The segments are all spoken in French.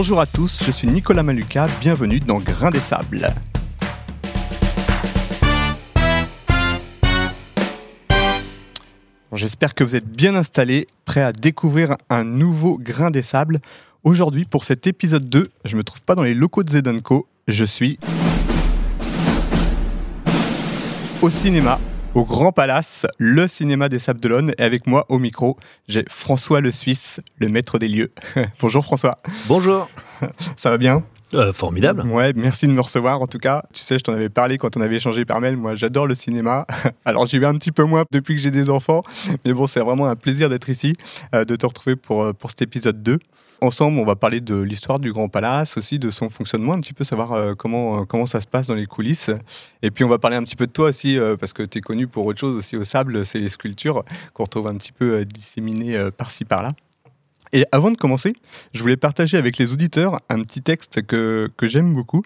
Bonjour à tous, je suis Nicolas Maluka, bienvenue dans Grain des Sables. J'espère que vous êtes bien installés, prêts à découvrir un nouveau Grain des Sables. Aujourd'hui, pour cet épisode 2, je ne me trouve pas dans les locaux de Zedanko, je suis au cinéma, au Grand Palace, le cinéma des Sables d'Olonne. Et avec moi au micro, j'ai François le Suisse, le maître des lieux. Bonjour François. Bonjour. Ça va bien? Euh, formidable. Ouais, merci de me recevoir en tout cas. Tu sais, je t'en avais parlé quand on avait échangé par mail. Moi, j'adore le cinéma. Alors, j'y vais un petit peu moins depuis que j'ai des enfants. Mais bon, c'est vraiment un plaisir d'être ici, euh, de te retrouver pour, euh, pour cet épisode 2. Ensemble, on va parler de l'histoire du Grand Palace, aussi de son fonctionnement, un petit peu savoir comment, comment ça se passe dans les coulisses. Et puis, on va parler un petit peu de toi aussi, parce que tu es connu pour autre chose aussi au sable, c'est les sculptures qu'on retrouve un petit peu disséminées par-ci par-là. Et avant de commencer, je voulais partager avec les auditeurs un petit texte que, j'aime beaucoup,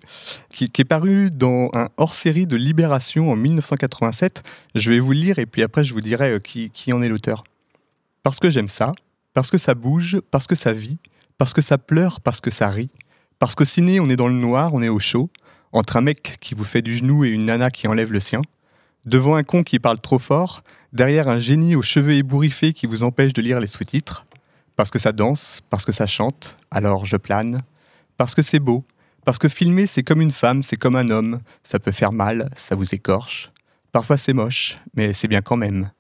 qui, est paru dans un hors-série de Libération en 1987. Je vais vous le lire et puis après je vous dirai euh, qui, qui en est l'auteur. Parce que j'aime ça, parce que ça bouge, parce que ça vit, parce que ça pleure, parce que ça rit, parce que ciné on est dans le noir, on est au chaud, entre un mec qui vous fait du genou et une nana qui enlève le sien, devant un con qui parle trop fort, derrière un génie aux cheveux ébouriffés qui vous empêche de lire les sous-titres, parce que ça danse, parce que ça chante, alors je plane. Parce que c'est beau, parce que filmer c'est comme une femme, c'est comme un homme, ça peut faire mal, ça vous écorche. Parfois c'est moche, mais c'est bien quand même.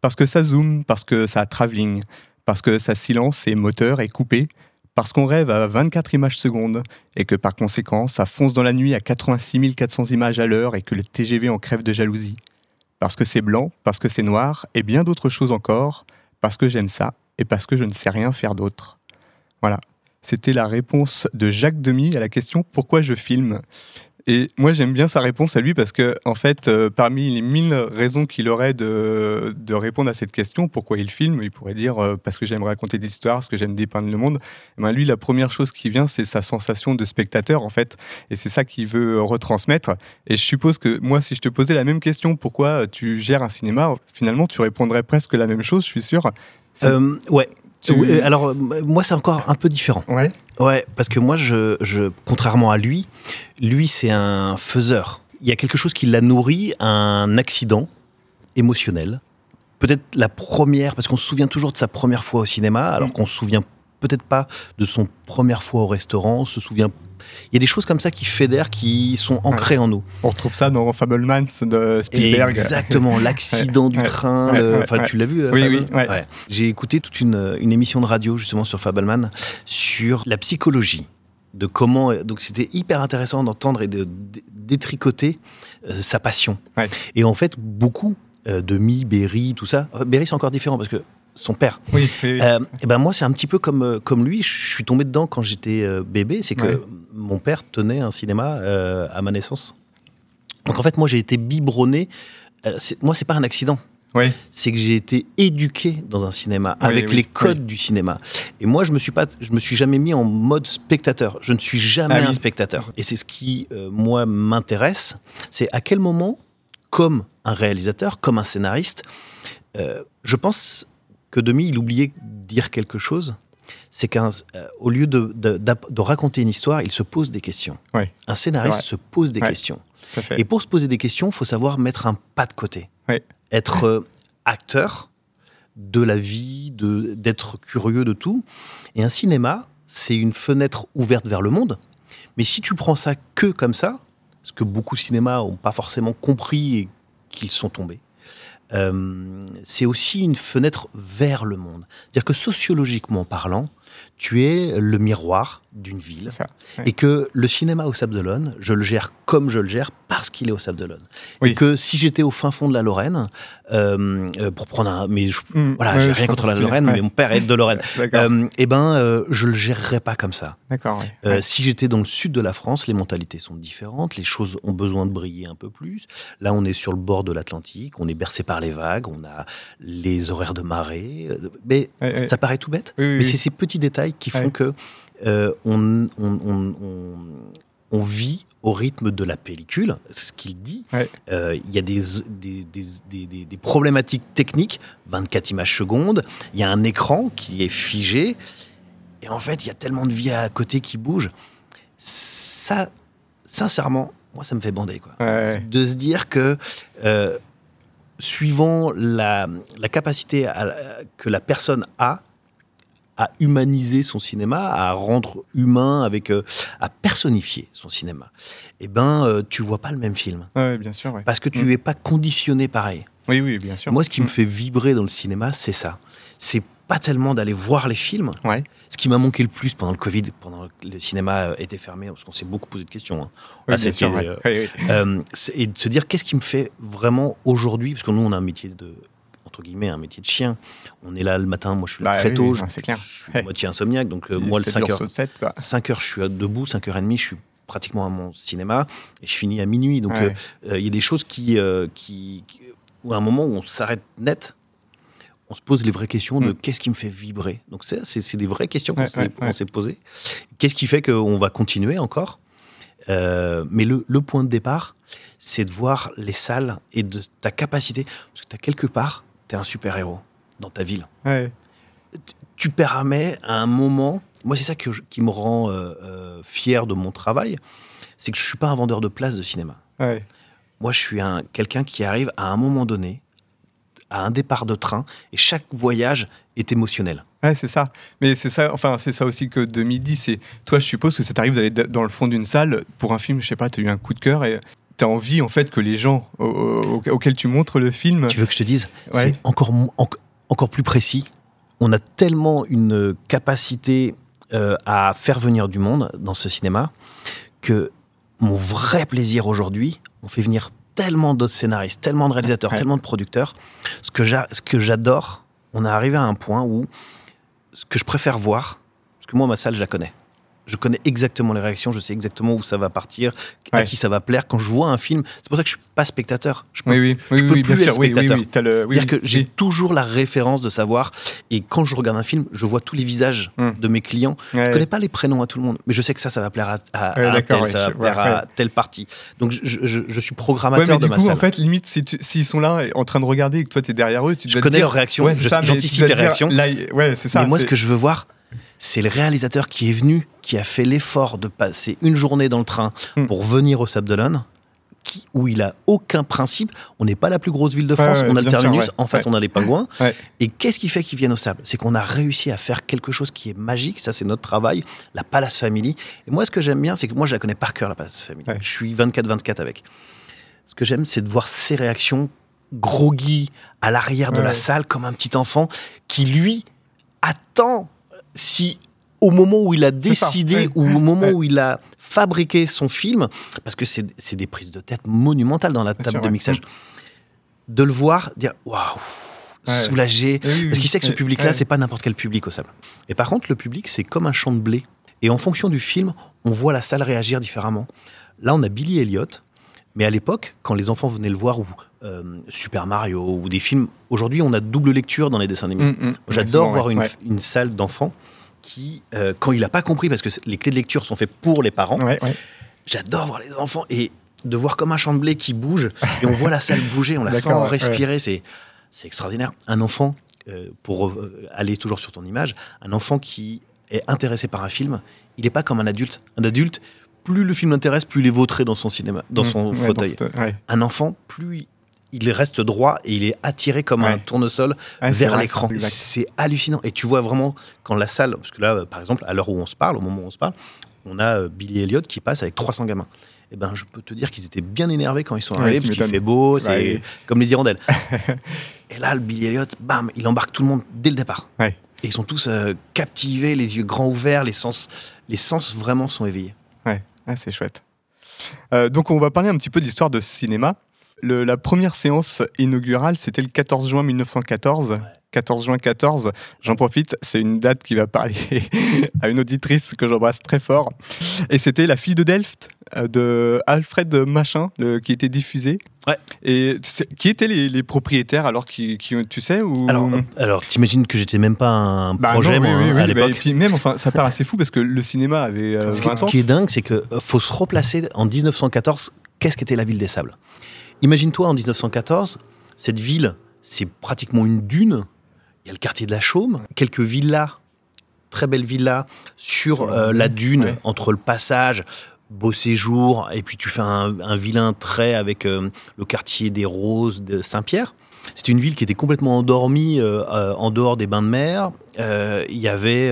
Parce que ça zoome, parce que ça travelling, parce que ça silence et moteur est coupé, parce qu'on rêve à 24 images secondes et que par conséquent ça fonce dans la nuit à 86 400 images à l'heure et que le TGV en crève de jalousie. Parce que c'est blanc, parce que c'est noir et bien d'autres choses encore, parce que j'aime ça et parce que je ne sais rien faire d'autre. Voilà. C'était la réponse de Jacques Demy à la question pourquoi je filme? Et moi j'aime bien sa réponse à lui parce que en fait euh, parmi les mille raisons qu'il aurait de, répondre à cette question pourquoi il filme, il pourrait dire euh, parce que j'aime raconter des histoires, parce que j'aime dépeindre le monde. Et ben lui la première chose qui vient c'est sa sensation de spectateur en fait et c'est ça qu'il veut retransmettre. Et je suppose que moi si je te posais la même question pourquoi tu gères un cinéma finalement tu répondrais presque la même chose je suis sûr. Euh, ouais. Tu- Oui, Alors, euh, moi, c'est encore un peu différent. Ouais. Ouais, parce que moi, je, je, contrairement à lui, lui, c'est un faiseur. Il y a quelque chose qui l'a nourri, un accident émotionnel. Peut-être la première, parce qu'on se souvient toujours de sa première fois au cinéma, alors Mm. qu'on se souvient peut-être pas de son première fois au restaurant, on se souvient. Il y a des choses comme ça qui fédèrent, qui sont ancrées en nous. On retrouve ça dans Fablemans de Spielberg. Exactement, l'accident du train. le- enfin, tu l'as vu Oui, oui. J'ai écouté toute une, une émission de radio justement sur Fabelman sur la psychologie de comment. Donc c'était hyper intéressant d'entendre et de, détricoter euh, sa passion. Ouais. Et en fait, beaucoup euh, de Mi, Berry, tout ça. euh, Berry c'est encore différent parce que son père. Oui. Euh, et ben moi, c'est un petit peu comme, euh, comme lui. Je suis tombé dedans quand j'étais euh, bébé. C'est que Ouais. mon père tenait un cinéma euh, à ma naissance. Donc en fait, moi, j'ai été biberonné. Euh, moi, c'est pas un accident. Oui. C'est que j'ai été éduqué dans un cinéma Oui, avec oui, les codes du cinéma. Et moi, je me suis pas, je me suis jamais mis en mode spectateur. Je ne suis jamais Ah un spectateur. Et c'est ce qui, moi, m'intéresse. C'est à quel moment, comme un réalisateur, comme un scénariste, je pense que Demi, il oubliait de dire quelque chose. C'est qu'au lieu de, de- d'ap- de raconter une histoire, il se pose des questions. Un scénariste se pose des questions. Et pour se poser des questions, il faut savoir mettre un pas de côté. Être euh, acteur de la vie, d'être curieux de tout. Et un cinéma, c'est une fenêtre ouverte vers le monde. Mais si tu prends ça que comme ça, ce que beaucoup de cinémas n'ont pas forcément compris et qu'ils sont tombés, euh, c'est aussi une fenêtre vers le monde. C'est-à-dire que sociologiquement parlant, tu es le miroir d'une ville C'est ça. Ouais. et que le cinéma au Sable d'Olonne, je le gère comme je le gère qu'il est au Sable d'Olonne. Oui. Et que si j'étais au fin fond de la Lorraine, euh, euh, pour prendre un, mais je- Mm, voilà, ouais, j'ai rien contre la Lorraine, mais mon père est de Lorraine. Euh, eh ben, euh, je le gérerais pas comme ça. D'accord. ouais. Euh, Ouais. Si j'étais dans le sud de la France, les mentalités sont différentes, les choses ont besoin de briller un peu plus. Là, on est sur le bord de l'Atlantique, on est bercé par les vagues, on a les horaires de marée. Mais ça paraît tout bête, Oui, oui, mais c'est ces petits détails qui font que euh, on, on- on- on- vit au rythme de la pellicule, ce qu'il dit. Ouais. Euh, Il y a des, des, des- des- des- des problématiques techniques, 24 images secondes, il y a un écran qui est figé. Et en fait, il y a tellement de vie à côté qui bouge. Ça, sincèrement, moi, ça me fait bander. Quoi. Ouais. De se dire que, euh, suivant la, la capacité à- que la personne a à humaniser son cinéma, à rendre humain, avec, euh, à personnifier son cinéma, eh ben, euh, tu vois pas le même film. Ouais, bien sûr. ouais. Parce que tu Mm. n'es pas conditionné pareil. Oui, oui, bien sûr. Moi, ce qui me Mm. fait vibrer dans le cinéma, c'est ça. C'est pas tellement d'aller voir les films. Ouais. Ce qui m'a manqué le plus pendant le Covid, pendant que le cinéma euh, était fermé, parce qu'on s'est beaucoup posé de questions. hein. Oui, Là, sûr. euh, Ouais, ouais. euh, et de se dire qu'est-ce qui me fait vraiment aujourd'hui, parce que nous, on a un métier de entre guillemets un métier de chien. On est là le matin, moi je suis là Bah très oui, tôt, oui, je, clair. je suis moitié insomniaque, donc euh, Et moi le sept 5 jours heures, sur sept, quoi. 5 heures je suis debout, 5h30 je suis pratiquement à mon cinéma et je finis à minuit. Donc Ouais. euh, euh, il y a des choses qui, qui, qui- où à un moment où on s'arrête net, on se pose les vraies questions de Mm. qu'est-ce qui me fait vibrer. Donc c'est, des vraies questions qu'on s'est, ouais, ouais. posées. Qu'est-ce qui fait qu'on va continuer encore? Euh, Mais le, le point de départ, c'est de voir les salles et de ta capacité. Parce que tu as quelque part, tu es un super-héros dans ta ville Ouais. tu permets à un moment. Moi, c'est ça que je- qui me rend euh, euh, fier de mon travail, c'est que je suis pas un vendeur de places de cinéma. Ouais. Moi, je suis un quelqu'un qui arrive à un moment donné à un départ de train et chaque voyage est émotionnel. Ouais, c'est ça. Mais c'est ça, enfin, c'est ça aussi que 2010. C'est toi, je suppose que ça t'arrive d'aller dans le fond d'une salle pour un film, je sais pas, tu as eu un coup de cœur et tu as envie en fait que les gens au- au- auxquels tu montres le film. Tu veux que je te dise Ouais. C'est encore, en- encore plus précis. On a tellement une capacité euh, à faire venir du monde dans ce cinéma que mon vrai plaisir aujourd'hui, on fait venir tellement d'autres scénaristes, tellement de réalisateurs, Ouais. tellement de producteurs. Ce que j'a- ce que j'adore, on est arrivé à un point où ce que je préfère voir, parce que moi, ma salle, je la connais. Je connais exactement les réactions, je sais exactement où ça va partir, à qui ça va plaire. Quand je vois un film, c'est pour ça que je suis pas spectateur. Je peux Oui, oui, oui, je peux oui, bien plus sûr. être Oui, oui, spectateur. le. Oui, que j'ai toujours la référence de savoir, et quand je regarde un film, je vois tous les visages Hmm. de mes clients. Je Ouais. connais pas les prénoms à tout le monde, mais je sais que ça, ça va plaire à, à, Ouais, à un d'accord, tel, ouais, ça va je- plaire ouais, à ouais. telle partie. Donc je, je- je- je suis programmateur mais de du ma coup, en fait, limite, si s'ils sont là en train de regarder et que toi, tu es derrière eux, tu je connais dire, leurs réactions, je- j'anticipe les dire, réactions. ouais, c'est ça. mais moi, ce que je veux voir, c'est le réalisateur qui est venu, qui a fait l'effort de passer une journée dans le train Hmm. pour venir au Sable d'Olonne, où il a aucun principe. On n'est pas la plus grosse ville de France, ouais, on a le sûr, terminus, ouais, en face on a les pingouins. Et qu'est-ce qui fait qu'ils viennent au Sable? C'est qu'on a réussi à faire quelque chose qui est magique, ça c'est notre travail, la Palace Family. Et moi ce que j'aime bien, c'est que moi je la connais par cœur, la Palace Family. Je suis 24-24 avec. Ce que j'aime, c'est de voir ses réactions groggy à l'arrière de la salle comme un petit enfant qui lui attend si au moment où il a ça, décidé ou au moment où il a fabriqué son film, parce que c'est des prises de tête monumentales dans la table sûr, de mixage, de le voir, dire waouh, soulagé, Oui, oui, parce qu'il sait que ce public-là, c'est pas n'importe quel public au sable. Et par contre, le public, c'est comme un champ de blé. Et en fonction du film, on voit la salle réagir différemment. Là, on a Billy Elliot, mais à l'époque, quand les enfants venaient le voir, ou euh, Super Mario, ou des films, aujourd'hui, on a double lecture dans les dessins animés. Mm, mm. J'adore voir une, ouais. une salle d'enfants qui, euh, quand il n'a pas compris, parce que les clés de lecture sont faites pour les parents, Ouais, ouais. j'adore voir les enfants et de voir comme un champ de blé qui bouge et on voit la salle bouger, on la sent ouais, respirer, c'est c'est extraordinaire. Un enfant, euh, pour euh, aller toujours sur ton image, un enfant qui est intéressé par un film, il n'est pas comme un adulte. Un adulte, plus le film l'intéresse, plus il est vautré dans son cinéma, dans Mm, son fauteuil. dans. Un enfant, plus il reste droit et il est attiré comme un Ouais. tournesol Ah, vers l'écran. c'est hallucinant. Et tu vois vraiment quand la salle, parce que là, euh, par exemple, à l'heure où on se parle, au moment où on se parle, on a euh, Billy Elliot qui passe avec 300 gamins. Eh ben, je peux te dire qu'ils étaient bien énervés quand ils sont Ouais, arrivés, tu parce qu'il fait beau, c'est Ouais. comme les hirondelles. et là, le Billy Elliot, bam, il embarque tout le monde dès le départ. Ouais. Et ils sont tous euh, captivés, les yeux grands ouverts, les sens, les sens vraiment sont éveillés. Ouais, ah, c'est chouette. Euh, donc, on va parler un petit peu d'histoire de cinéma. Le- la première séance inaugurale, c'était le 14 juin 1914. 14 juin 14, j'en profite, c'est une date qui va parler à une auditrice que j'embrasse très fort. Et c'était La fille de Delft euh, de Alfred Machin le- qui était diffusée. Ouais. Et tu sais- qui étaient les, les propriétaires alors qui, qui- tu sais ou... Alors, euh, alors t'imagines que j'étais même pas un Bah projet, non, oui, moi, oui, hein, oui, à bah, l'époque. et puis même, enfin, ça paraît assez fou parce que le cinéma avait euh, Ce qui, 20 ce ans. qui est dingue, c'est qu'il faut se replacer en 1914. Qu'est-ce qu'était la ville des Sables? Imagine-toi en 1914, cette ville, c'est pratiquement une dune. Il y a le quartier de la Chaume, quelques villas très belle villa sur euh, la dune, ouais. entre le passage, beau séjour, et puis tu fais un, un vilain trait avec euh, le quartier des Roses de Saint-Pierre. C'était une ville qui était complètement endormie euh, euh, en dehors des bains de mer. Euh, Il y avait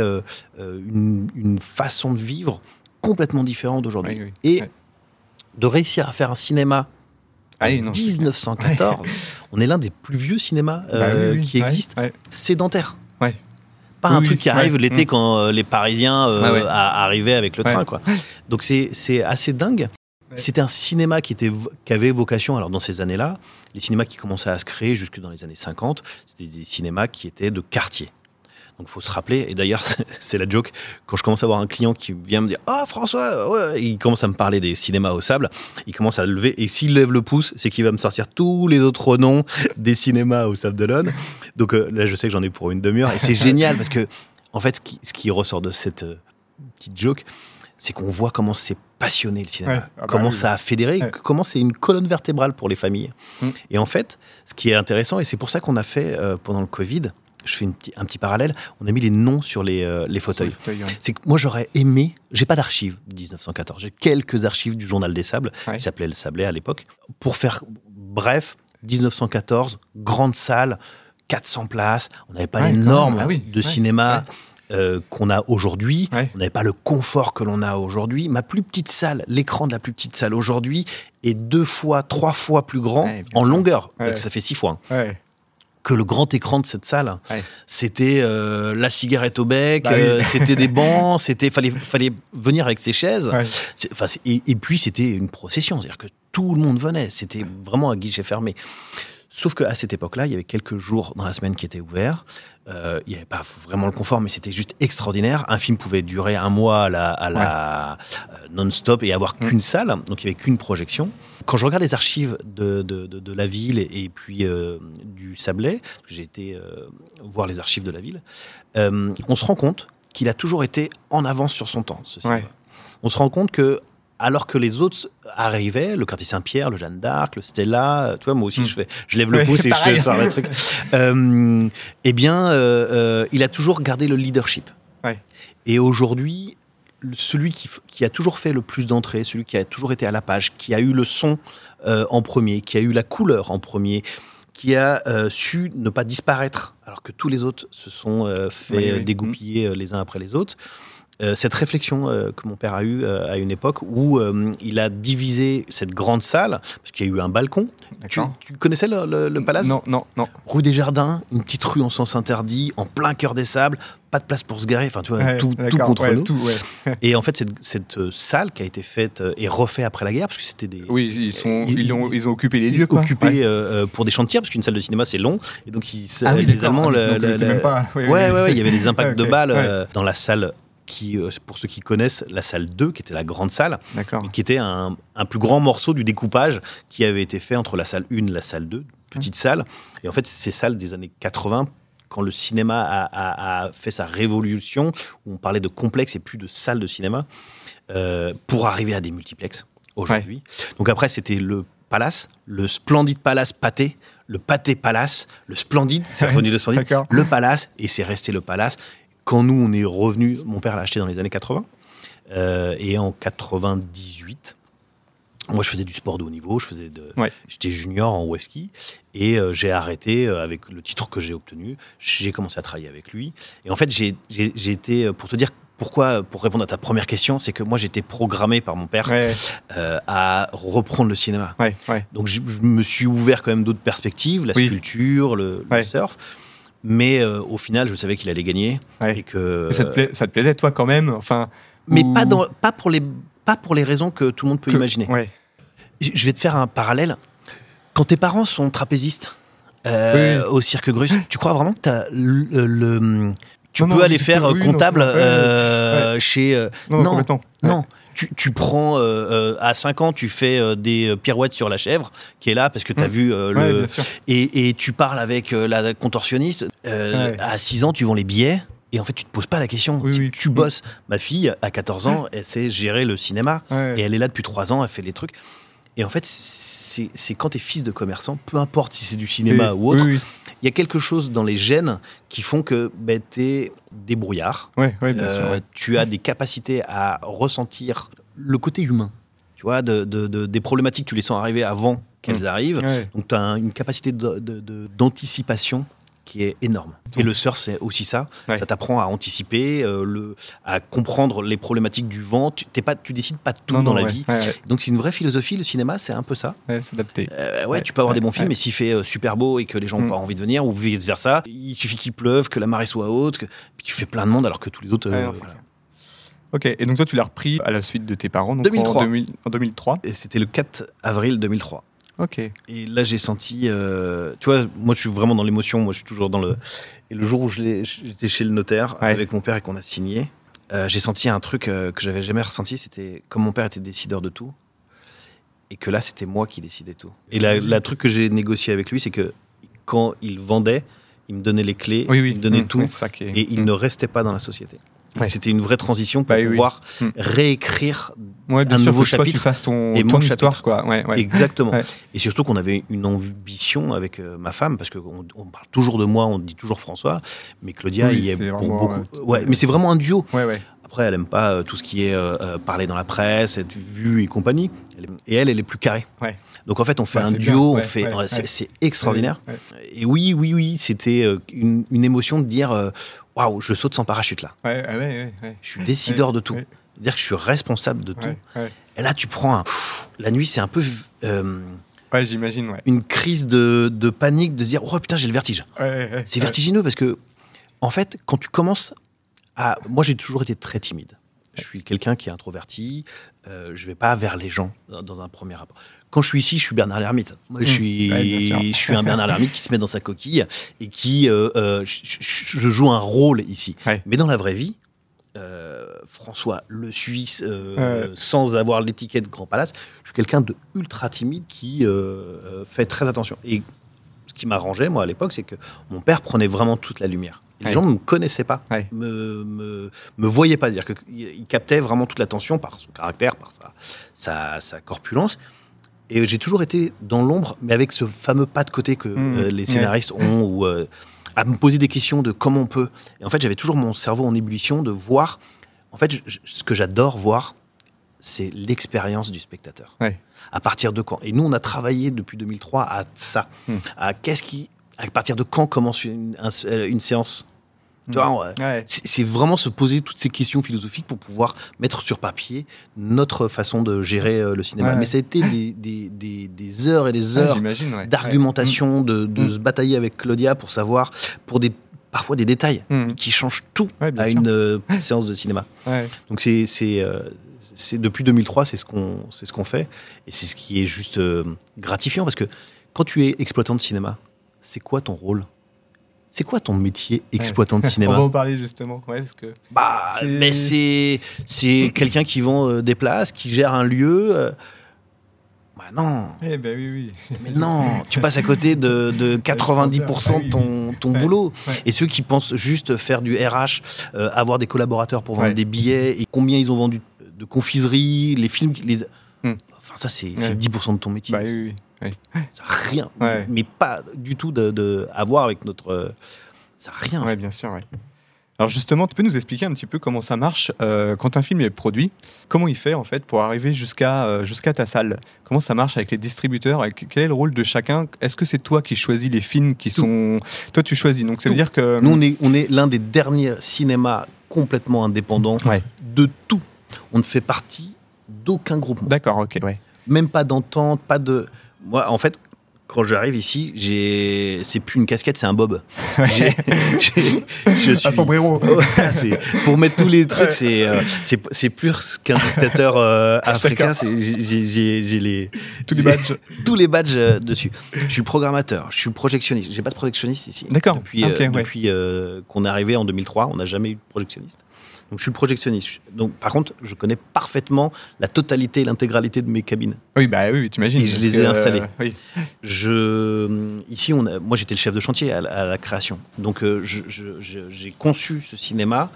une, une façon de vivre complètement différente d'aujourd'hui. Oui, oui, Et de réussir à faire un cinéma Ah en non. 1914, on est l'un des plus vieux cinémas Bah euh, oui, oui, qui existent ouais. sédentaire. Ouais. Pas Oui, un truc qui arrive l'été mm. quand euh, les Parisiens euh, Ah arrivaient avec le train. Quoi. Donc c'est assez dingue. C'était un cinéma qui, était, qui avait vocation, alors dans ces années-là, les cinémas qui commençaient à se créer jusque dans les années 50, c'était des cinémas qui étaient de quartier. Donc il faut se rappeler, et d'ailleurs c'est la joke, quand je commence à avoir un client qui vient me dire « Ah François, ouais, il commence à me parler des cinémas au sable, il commence à lever, et s'il lève le pouce, c'est qu'il va me sortir tous les autres noms des cinémas au Sable d'Olonne. Donc euh, là, je sais que j'en ai pour une demi-heure. Et c'est génial parce que, en fait, ce qui, ce qui ressort de cette euh, petite joke, c'est qu'on voit comment c'est passionné le cinéma, Ouais. Ah bah comment oui. ça a fédéré, Ouais. comment c'est une colonne vertébrale pour les familles. Mm. Et en fait, ce qui est intéressant, et c'est pour ça qu'on a fait euh, pendant le Covid, je fais une un petit parallèle, on a mis les noms sur les, euh, les fauteuils. C'est que moi j'aurais aimé, j'ai pas d'archives de 1914, j'ai quelques archives du journal des sables, Ouais. qui s'appelait le Sablé à l'époque, pour faire bref, 1914, grande salle, 400 places, on n'avait pas Ouais, les normes Ah oui, de ouais, cinéma euh, qu'on a aujourd'hui, Ouais. on n'avait pas le confort que l'on a aujourd'hui. Ma plus petite salle, l'écran de la plus petite salle aujourd'hui est deux fois, trois fois plus grand Ouais, en longueur, Ouais. que ça fait six fois hein. Que le grand écran de cette salle. Ouais. C'était euh, la cigarette au bec, Bah oui. euh, c'était des bancs, c'était fallait fallait venir avec ses chaises. Ouais. Et, et puis c'était une procession, c'est-à-dire que tout le monde venait, c'était vraiment un guichet fermé. Sauf qu'à cette époque-là, il y avait quelques jours dans la semaine qui étaient ouverts. Euh, il n'y avait pas vraiment le confort, mais c'était juste extraordinaire. Un film pouvait durer un mois à la, à la non-stop et avoir qu'une salle, donc il n'y avait qu'une projection. Quand je regarde les archives de, de, de- de la ville et, et puis euh, du Sablé, j'ai été euh, voir les archives de la ville, euh, on se rend compte qu'il a toujours été en avance sur son temps. Ce cinéma. Ouais. On se rend compte que alors que les autres arrivaient, le quartier Saint-Pierre, le Jeanne d'Arc, le Stella, tu vois, moi aussi, Mm. je, fais, je lève le Ouais, pouce et je te sors le truc. Eh bien, il a toujours gardé le leadership. Ouais. Et aujourd'hui, celui qui, a toujours fait le plus d'entrées, celui qui a toujours été à la page, qui a eu le son euh, en premier, qui a eu la couleur en premier, qui a euh, su ne pas disparaître, alors que tous les autres se sont euh, fait Oui, oui. dégoupiller les uns après les autres. Euh, cette réflexion euh, que mon père a eue euh, à une époque où il a divisé cette grande salle, parce qu'il y a eu un balcon. Tu, connaissais le, le- le palace? Non, non, non. Rue des Jardins, une petite rue en sens interdit, en plein cœur des sables, pas de place pour se garer, enfin tu vois, Ouais, tout, tout contre ouais, nous. tout, ouais. Et en fait, cette, cette, salle qui a été faite et refaite après la guerre, parce que c'était des. Oui, ils, sont, Ils- ils, ont, ils ont occupé les lieux, quoi. euh, euh, pour des chantiers, parce qu'une salle de cinéma c'est long, et donc ils, Ah oui, les. Allemands. le- Donc, le- ils étaient le- même pas- oui, ouais, ouais, il y avait des impacts de balles euh, dans la salle qui, euh, pour ceux qui connaissent, la salle 2, qui était la grande salle, qui était un, un plus grand morceau du découpage qui avait été fait entre la salle 1 et la salle 2, petite salle. Et en fait, ces salles des années 80, quand le cinéma a, a- a fait sa révolution, où on parlait de complexe et plus de salles de cinéma, euh, pour arriver à des multiplexes aujourd'hui. Donc après, c'était le Palace, le splendide Palace Pâté, le Pâté Palace, le Splendide, c'est revenu le Splendide, le Palace, et c'est resté le Palace. Quand nous, on est revenu, mon père l'a acheté dans les années 80, euh, et en 98, moi, je faisais du sport de haut niveau, je faisais de, Ouais. j'étais junior en whisky et euh, j'ai arrêté euh, avec le titre que j'ai obtenu. J'ai commencé à travailler avec lui et en fait, j'ai été pour te dire pourquoi, pour répondre à ta première question, c'est que moi, j'étais programmé par mon père Ouais, euh, à reprendre le cinéma. ouais. Donc, je, je me suis ouvert quand même d'autres perspectives, la Oui. sculpture, le, surf. Mais euh, au final, je savais qu'il allait gagner Ouais. et que. Ça, te pla- ça te plaisait, toi, quand même enfin, mais ou- pas dans, pas pour les, pas pour les raisons que tout le monde peut que- imaginer. Ouais. Je vais te faire un parallèle. Quand tes parents sont trapézistes euh, Oui. au cirque Grus, tu crois vraiment que t'as le, le- tu Non, peux non, aller faire peux- oui, non, comptable ouais, euh, chez Non, non. Tu, tu prends euh, euh, à 5 ans, tu fais euh, des pirouettes sur la chèvre qui est là parce que tu as Mm. vu euh, Ouais, le et, et tu parles avec la contorsionniste. Ouais. À 6 ans, tu vends les billets. Et en fait, tu te poses pas la question. Oui, tu, oui. tu bosses. Ma fille, à 14 ans, elle sait gérer le cinéma. Ouais. Et elle est là depuis 3 ans, elle fait les trucs. Et en fait, c'est quand tu es fils de commerçant, peu importe si c'est du cinéma ou autre, y a quelque chose dans les gènes qui font que ben, tu es débrouillard. Ouais, ouais, bien sûr. Ouais. Tu as des capacités à ressentir le côté humain. Tu vois, de, de- de- des problématiques, tu les sens arriver avant qu'elles Mm. arrivent. Donc, tu as une capacité d'anticipation qui est énorme. Et le surf, c'est aussi ça. Ouais. Ça t'apprend à anticiper, euh, le, à comprendre les problématiques du vent. Tu, t'es pas, tu décides pas tout Non, dans non, la ouais, vie. Ouais, Donc, c'est une vraie philosophie. Le cinéma, c'est un peu ça. ouais, s'adapter. Euh, ouais, tu peux avoir des bons films, mais s'il fait euh, super beau et que les gens n'ont Mm. pas envie de venir, ou vice versa, il suffit qu'il pleuve, que la marée soit haute, que puis tu fais plein de monde alors que tous les autres. Euh, non, voilà. Ok, et donc toi, tu l'as repris à la suite de tes parents, donc 2003. En, 2000 en 2003. Et c'était le 4 avril 2003. Ok. Et là, j'ai senti. euh, tu vois, moi, je suis vraiment dans l'émotion. Moi, je suis toujours dans le. Et le jour où j'étais chez le notaire Ouais. avec mon père et qu'on a signé, euh, j'ai senti un truc euh, que j'avais jamais ressenti. C'était comme mon père était décideur de tout. Et que là, c'était moi qui décidais tout. Et la, la truc que j'ai négocié avec lui, c'est que quand il vendait, il me donnait les clés, Oui, oui. il me donnait Mm, tout. ça est- et il ne restait pas dans la société. Ouais. C'était une vraie transition pour Bah oui. pouvoir Mm. réécrire Ouais, bien un sûr, nouveau que toi, tu chapitre fasses ton, et ton mon histoire, chapitre. quoi. Ouais. Exactement. Et surtout qu'on avait une ambition avec euh, ma femme, parce qu'on on parle toujours de moi, on dit toujours François, mais Claudia, Oui, il est c'est pour vraiment, beaucoup. euh, ouais, mais c'est vraiment un duo. Après, elle aime pas euh, tout ce qui est euh, parler dans la presse, être vue et compagnie. Et elle, elle est plus carrée. Donc en fait, on fait un duo, bien. on fait, c'est extraordinaire. Et oui, oui, oui, c'était une, une émotion de dire waouh, je saute sans parachute là. Ouais, ouais, ouais. Je suis décideur de tout. ouais. Dire que je suis responsable de tout. Et là, tu prends un. La nuit, c'est un peu euh, Ouais, j'imagine, ouais. une crise de, de panique de se dire oh putain, j'ai le vertige. C'est vertigineux parce que, en fait, quand tu commences à. Moi, j'ai toujours été très timide. Je suis quelqu'un qui est introverti. Euh, je vais pas vers les gens dans, dans un premier rapport. Quand je suis ici, je suis Bernard Lermite. Moi, je Mmh. suis, Ouais, je suis un Bernard Lermite qui se met dans sa coquille et qui. euh, euh, je, je- je joue un rôle ici. Ouais. Mais dans la vraie vie, euh, François, le Suisse, sans avoir l'étiquette Grand Palace, je suis quelqu'un de ultra timide qui fait très attention. Et ce qui m'arrangeait, moi, à l'époque, c'est que mon père prenait vraiment toute la lumière. Et les Ouais. gens ne me connaissaient pas, Ouais. me, me, me voyaient pas. dire que il captait vraiment toute l'attention par son caractère, par sa, sa, sa corpulence. Et j'ai toujours été dans l'ombre, mais avec ce fameux pas de côté que Mmh. euh, les Ouais. scénaristes ont, ou euh, à me poser des questions de comment on peut. Et en fait, j'avais toujours mon cerveau en ébullition de voir. En fait, je- ce que j'adore voir, c'est l'expérience du spectateur. Ouais. À partir de quand? Et nous, on a travaillé depuis 2003 à ça. Hmm. À qu'est-ce qui. À partir de quand commence une, un- euh, une séance Ouais. c'est vraiment se poser toutes ces questions philosophiques pour pouvoir mettre sur papier notre façon de gérer euh, le cinéma. Ouais. Mais ça a été des, des- des- des heures et des heures ouais. d'argumentation, de, de Mm. se batailler avec Claudia pour savoir, pour des, parfois des détails Mm. qui changent tout à sûr. une euh, séance de cinéma. Donc c'est euh, c'est depuis 2003, c'est ce qu'on c'est ce qu'on fait et c'est ce qui est juste euh, gratifiant parce que quand tu es exploitant de cinéma, c'est quoi ton rôle? C'est quoi ton métier exploitant de On cinéma va en parler justement, ouais, parce que Bah, C'est- mais c'est c'est quelqu'un qui vend euh, des places, qui gère un lieu. euh. Bah non, eh ben oui, oui. mais non, tu passes à côté de, de 90% de ton, ton Ouais. boulot. Ouais. Et ceux qui pensent juste faire du RH, euh, avoir des collaborateurs pour vendre Ouais. des billets, et combien ils ont vendu de confiseries, les films, les... Hmm. Enfin, ça, c'est 10% de ton métier. Bah oui, oui. Ça a rien, Ouais. mais pas du tout de, de- à voir avec notre. ça a rien. Ouais, bien sûr, ouais. Alors justement, tu peux nous expliquer un petit peu comment ça marche euh, quand un film est produit? Comment il fait en fait pour arriver jusqu'à euh, jusqu'à ta salle? Comment ça marche avec les distributeurs? Et Quel est le rôle de chacun? Est-ce que c'est toi qui choisis les films qui Tout. sont... Toi tu choisis, donc ça veut Tout. dire que... Nous, on est, on est l'un des derniers cinémas complètement indépendants Ouais. de tout. On ne fait partie d'aucun groupement. D'accord, ok, ouais. Même pas d'entente, pas de. Moi, en fait, quand j'arrive ici, j'ai. C'est plus une casquette, c'est un bob. J'ai- j'ai- je suis. Un sombrero c'est- pour mettre tous les trucs, Ouais. c'est euh, c'est c'est plus qu'un dictateur euh, africain. c'est- j'ai- J'ai j'ai les Tous les badges. tous les badges euh, dessus. Je suis programmateur, je suis projectionniste. J'ai pas de projectionniste ici. D'accord. Depuis, Ok, euh, ouais. depuis euh, qu'on est arrivé en 2003, on n'a jamais eu de projectionniste. Donc je suis projectionniste. Je- Donc par contre, je connais parfaitement la totalité et l'intégralité de mes cabines. Oui, bah oui, t'imagines. Et je les ai que, installés. euh, oui. Je, ici, on a- moi j'étais le chef de chantier à la, à la création. Donc euh, j'ai conçu ce cinéma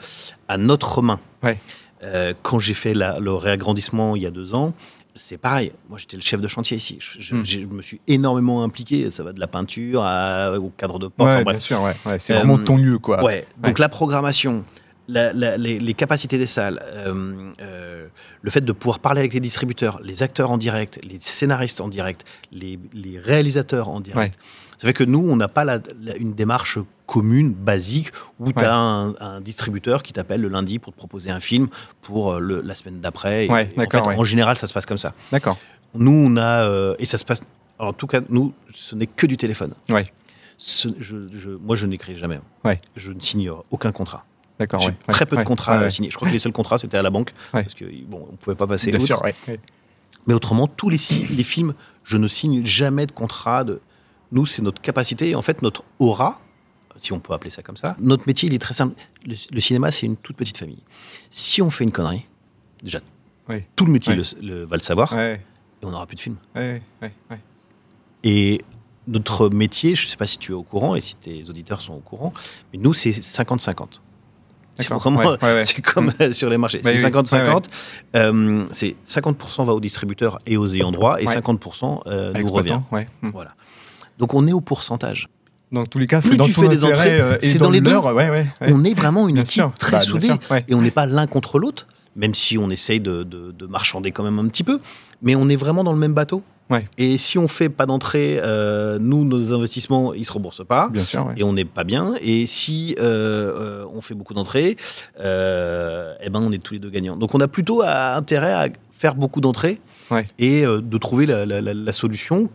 à notre main. Ouais. Euh, quand j'ai fait la- le réagrandissement il y a deux ans, c'est pareil. Moi, j'étais le chef de chantier ici. Je, Hmm. je me suis énormément impliqué. Ça va de la peinture à- au cadre de porte. Ouais, enfin, bien sûr, ouais. ouais, c'est Euh, vraiment ton lieu, quoi. Ouais. Donc la programmation, la- la- les, les capacités des salles, euh, euh, le fait de pouvoir parler avec les distributeurs, les acteurs en direct, les scénaristes en direct, les, les réalisateurs en direct. Ça fait que nous, on n'a pas la- une démarche commune, basique, où tu Ouais. as un, un distributeur qui t'appelle le lundi pour te proposer un film pour euh, le- la semaine d'après. Ouais, en, d'accord, fait, ouais. en général, ça se passe comme ça. D'accord. Nous, on a. euh, et ça se passe. Alors, en tout cas, nous, ce n'est que du téléphone. Ouais. Ce- je, je- moi, je n'écris jamais. Ouais. Je ne signe aucun contrat. D'accord. Ouais, très ouais, peu de contrats signés. Je crois que les seuls contrats, c'était à la banque. Parce que, bon, on ne pouvait pas passer Bien sûr. Mais autrement, tous les, films, je ne signe jamais de contrat. De... Nous, c'est notre capacité, et en fait, notre aura, si on peut appeler ça comme ça. Notre métier, il est très simple. Le, le cinéma, c'est une toute petite famille. Si on fait une connerie, déjà, Oui. tout le métier le- le- va le savoir, et on n'aura plus de ouais. Et notre métier, je ne sais pas si tu es au courant et si tes auditeurs sont au courant, mais nous, c'est 50-50. C'est vraiment, Ouais, ouais, ouais. c'est comme euh, sur les marchés. Bah c'est oui, 50-50. Euh, c'est 50% va aux distributeurs et aux ayants droit et Ouais. 50% euh, nous revient. Hmm. Voilà. Donc on est au pourcentage. Dans tous les cas, c'est dans tu ton fais des intérêt entrées, euh, et c'est dans, dans les le deux. On est vraiment une Bien équipe sûr. très Bah, soudée sûr, et on n'est pas l'un contre l'autre, même si on essaye de, de- de marchander quand même un petit peu, mais on est vraiment dans le même bateau. Ouais. Et si on fait pas d'entrée, euh, nous, nos investissements, ils se remboursent pas. Bien sûr, ouais. et on n'est pas bien. Et si euh, euh, on fait beaucoup d'entrées, euh, eh ben on est tous les deux gagnants. Donc on a plutôt à- intérêt à faire beaucoup d'entrées Ouais. et de trouver la, la- la- la solution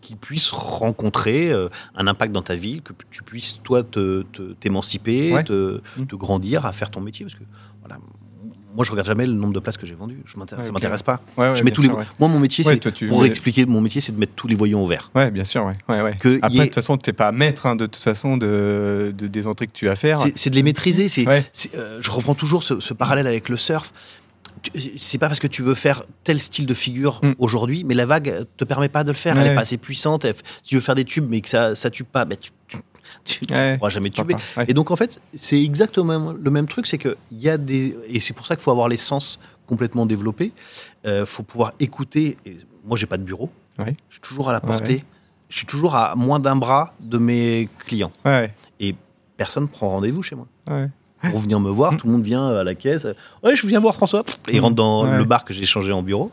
qui puisse rencontrer un impact dans ta ville, que tu puisses toi te- te- t'émanciper, Ouais. te, Mm. te grandir à faire ton métier. Parce que voilà, moi je regarde jamais le nombre de places que j'ai vendues. Je m'intéresse- Ouais, ça m'intéresse pas. Ouais, ouais, je mets tous les sûr. Moi mon métier c'est toi, tu- pour expliquer mon métier, c'est de mettre tous les voyants au vert. Ouais, bien sûr, ouais. Que Après, de toute façon, t'es pas maître hein, de toute façon de, de- des entrées que tu vas faire. C'est- de les maîtriser. C'est, euh, je reprends toujours ce, ce parallèle avec le surf. C'est pas parce que tu veux faire tel style de figure Mm. aujourd'hui, mais la vague te permet pas de le faire. Elle Ouais. est pas assez puissante. Elle- Si tu veux faire des tubes, mais que ça ça tue pas, ben tu, tu, ne pourras jamais ouais. Et donc en fait, c'est exactement le même truc, c'est que il y a des et c'est pour ça qu'il faut avoir les sens complètement développés. Euh, faut pouvoir écouter. Et moi, j'ai pas de bureau. Ouais. Je suis toujours à la portée. ouais. Je suis toujours à moins d'un bras de mes clients. Ouais, Et personne prend rendez-vous chez moi pour venir me voir. Tout le monde vient à la caisse. Ouais, je viens voir François. Et il rentre dans le bar que j'ai changé en bureau.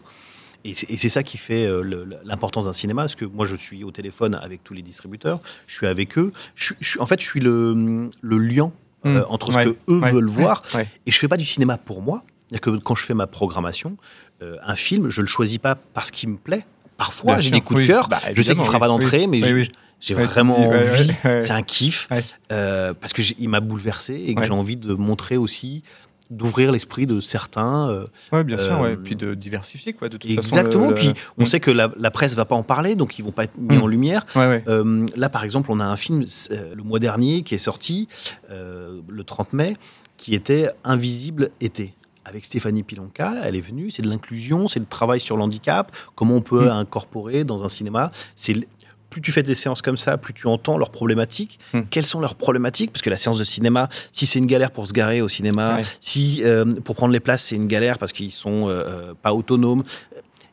Et c'est ça qui fait euh, l'importance d'un cinéma, parce que moi je suis au téléphone avec tous les distributeurs, je suis avec eux. Je, je en fait, je suis le, le lien euh, Mm. entre Ouais. ce que eux Ouais. veulent voir. Et je fais pas du cinéma pour moi. C'est-à-dire que quand je fais ma programmation, euh, un film, je le choisis pas parce qu'il me plaît. Parfois, j'ai des coups oui. de cœur. Bah, je sais qu'il fera pas d'entrée, mais Oui, j'ai- oui. vraiment envie. C'est un kiff euh, parce que j'ai- il m'a bouleversé et que j'ai envie de montrer aussi, d'ouvrir l'esprit de certains. euh, Ouais, bien sûr, Euh, ouais. Puis de diversifier, quoi, de toute façon. exactement. le- Puis on Mm. sait que la, la presse va pas en parler, donc ils vont pas être mis Mm. en lumière. Ouais, ouais. Euh, là, par exemple, on a un film euh, le mois dernier qui est sorti euh, le 30 mai, qui était Invisible été. Avec Stéphanie Pilonka, elle est venue. C'est de l'inclusion, c'est le travail sur l'handicap, comment on peut Mm. incorporer dans un cinéma. C'est plus tu fais des séances comme ça, plus tu entends leurs problématiques. Mm. Quelles sont leurs problématiques? Parce que la séance de cinéma, si c'est une galère pour se garer au cinéma, Ouais. si euh, pour prendre les places c'est une galère parce qu'ils sont euh, euh, pas autonomes.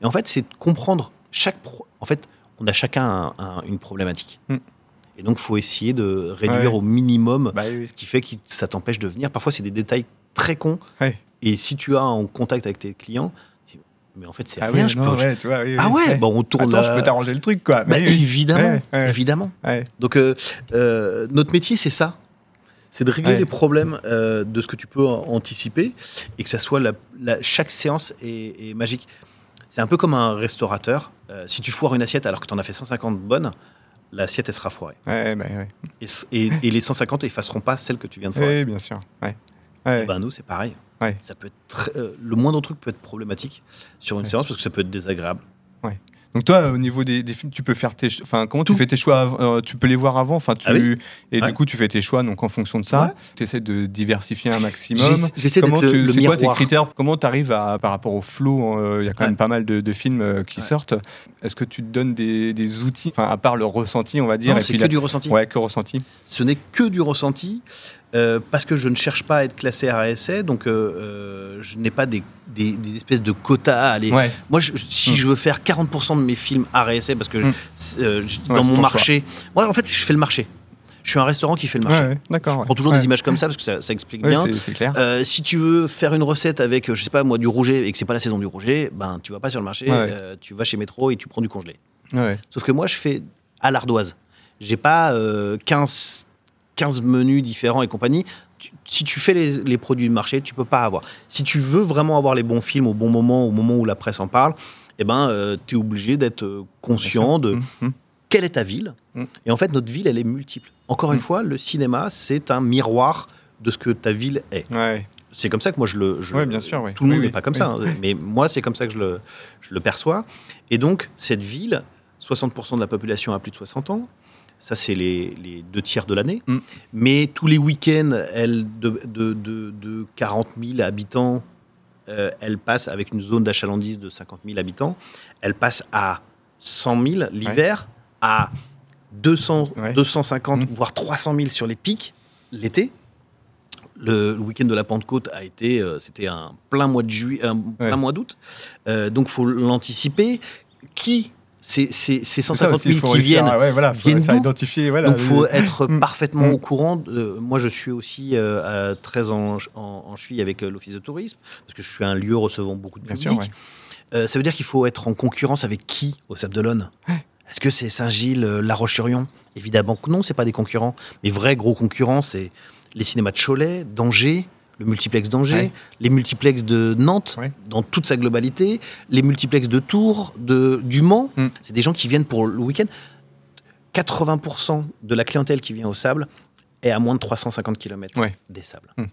Et en fait, c'est de comprendre chaque. pro- En fait, on a chacun un- un- une problématique. Mm. Et donc, faut essayer de réduire Ouais. au minimum Bah oui, oui. ce qui fait que ça t'empêche de venir. Parfois, c'est des détails très cons. Ouais. Et si tu as en contact avec tes clients, mais en fait, c'est Ah rien. oui, je non, peux- ouais, tu vois, oui, Ah oui, ouais, bon, on tourne. Attends, la- je peux t'arranger le truc, quoi. Bah, Mais oui. évidemment, évidemment. Donc, euh, euh, notre métier, c'est ça. C'est de régler les problèmes euh, de ce que tu peux anticiper et que ça soit la, la- chaque séance est, est magique. C'est un peu comme un restaurateur. Si tu foires une assiette alors que tu en as fait 150 bonnes, l'assiette elle sera foirée. Ouais, bah, ouais. Et, c- et- et les 150 effaceront pas celle que tu viens de foirer. Ouais, bien sûr. Ouais. Ouais. Et ben nous, c'est pareil. Ouais. Ça peut être très- euh, le moindre truc peut être problématique sur une Ouais. séance parce que ça peut être désagréable. Donc toi, au niveau des, des films, tu peux faire tes, enfin comment Tout. tu fais tes choix euh, Tu peux les voir avant, enfin tu Ah oui et Ouais. du coup tu fais tes choix donc en fonction de ça. Ouais. Tu essaies de diversifier un maximum. J'essa- J'essaie Comment tu, le c'est quoi tes critères? Comment tu arrives à par rapport au flow euh, Il y a quand Ouais. même pas mal de, de films euh, qui Ouais. sortent. Est-ce que tu te donnes des, des outils, enfin à part le ressenti, on va dire, c'est que la- du ressenti. ouais, que ressenti. Ce n'est que du ressenti. Euh, parce que je ne cherche pas à être classé RSA, donc euh, euh, je n'ai pas des, des- des espèces de quotas à aller. Ouais. Moi, je- si Mm. je veux faire 40% de mes films RSA, parce que je- Mm. c'est, euh, je- Ouais, dans mon marché, moi, en fait, je fais le marché. Je suis un restaurant qui fait le marché. D'accord. Je prends toujours des images comme ça parce que ça, ça explique bien. c'est- c'est clair. Si tu veux faire une recette avec, je sais pas moi, du rouget et que c'est pas la saison du rouget, ben tu vas pas sur le marché, tu vas chez Métro et tu prends du congelé. Sauf que moi, je fais à l'ardoise. J'ai pas euh, 15, 15 menus différents et compagnie. Tu- si tu fais les, les produits de marché, tu peux pas avoir. Si tu veux vraiment avoir les bons films au bon moment, au moment où la presse en parle, eh ben, tu es obligé d'être euh, conscient de Mmh, mmh. quelle est ta ville. Mm. Et en fait, notre ville, elle est multiple. Encore une fois, le cinéma, c'est un miroir de ce que ta ville est. Ouais. C'est comme ça que moi je le. je- Ouais, bien sûr. Tout le monde n'est oui, pas comme ça, hein, mais moi c'est comme ça que je le, je le perçois. Et donc cette ville, 60% de la population a plus de 60 ans. Ça c'est les, les deux tiers de l'année. Mm. Mais tous les week-ends, elle de, de, de, de 40 000 habitants, euh, elle passe avec une zone d'achalandise de 50 000 habitants. Elle passe à 100 000 l'hiver, à 200, Ouais. 250 Mm. voire 300 000 sur les pics l'été. Le, le week-end de la Pentecôte a été, euh, c'était un plein mois de juillet, un plein mois d'août. Euh, donc faut l'anticiper. Qui ces, ces, ces C'est ça 150 aussi, 000 faut qui viennent à- ouais, voilà, faut viennent à identifier. Voilà, donc, il faut être Mm. parfaitement Mm. au courant. Euh, moi, je suis aussi euh, euh, très en, en, en cheville avec euh, l'Office de tourisme, parce que je suis un lieu recevant beaucoup de public. sûr, ouais. Euh, ça veut dire qu'il faut être en concurrence avec qui au Sable d'Olonne? Est-ce que c'est Saint-Gilles, La Roche-sur-Yon? Évidemment que non, c'est pas des concurrents. Mais vrais gros concurrents, c'est les cinémas de Cholet, d'Angers, le multiplex d'Angers, Ouais. les multiplex de Nantes, Ouais. dans toute sa globalité, les multiplex de Tours, de, du Mans. Mm. C'est des gens qui viennent pour le week-end. 80% de la clientèle qui vient au Sable est à moins de 350 km Ouais. des Sables. Mm.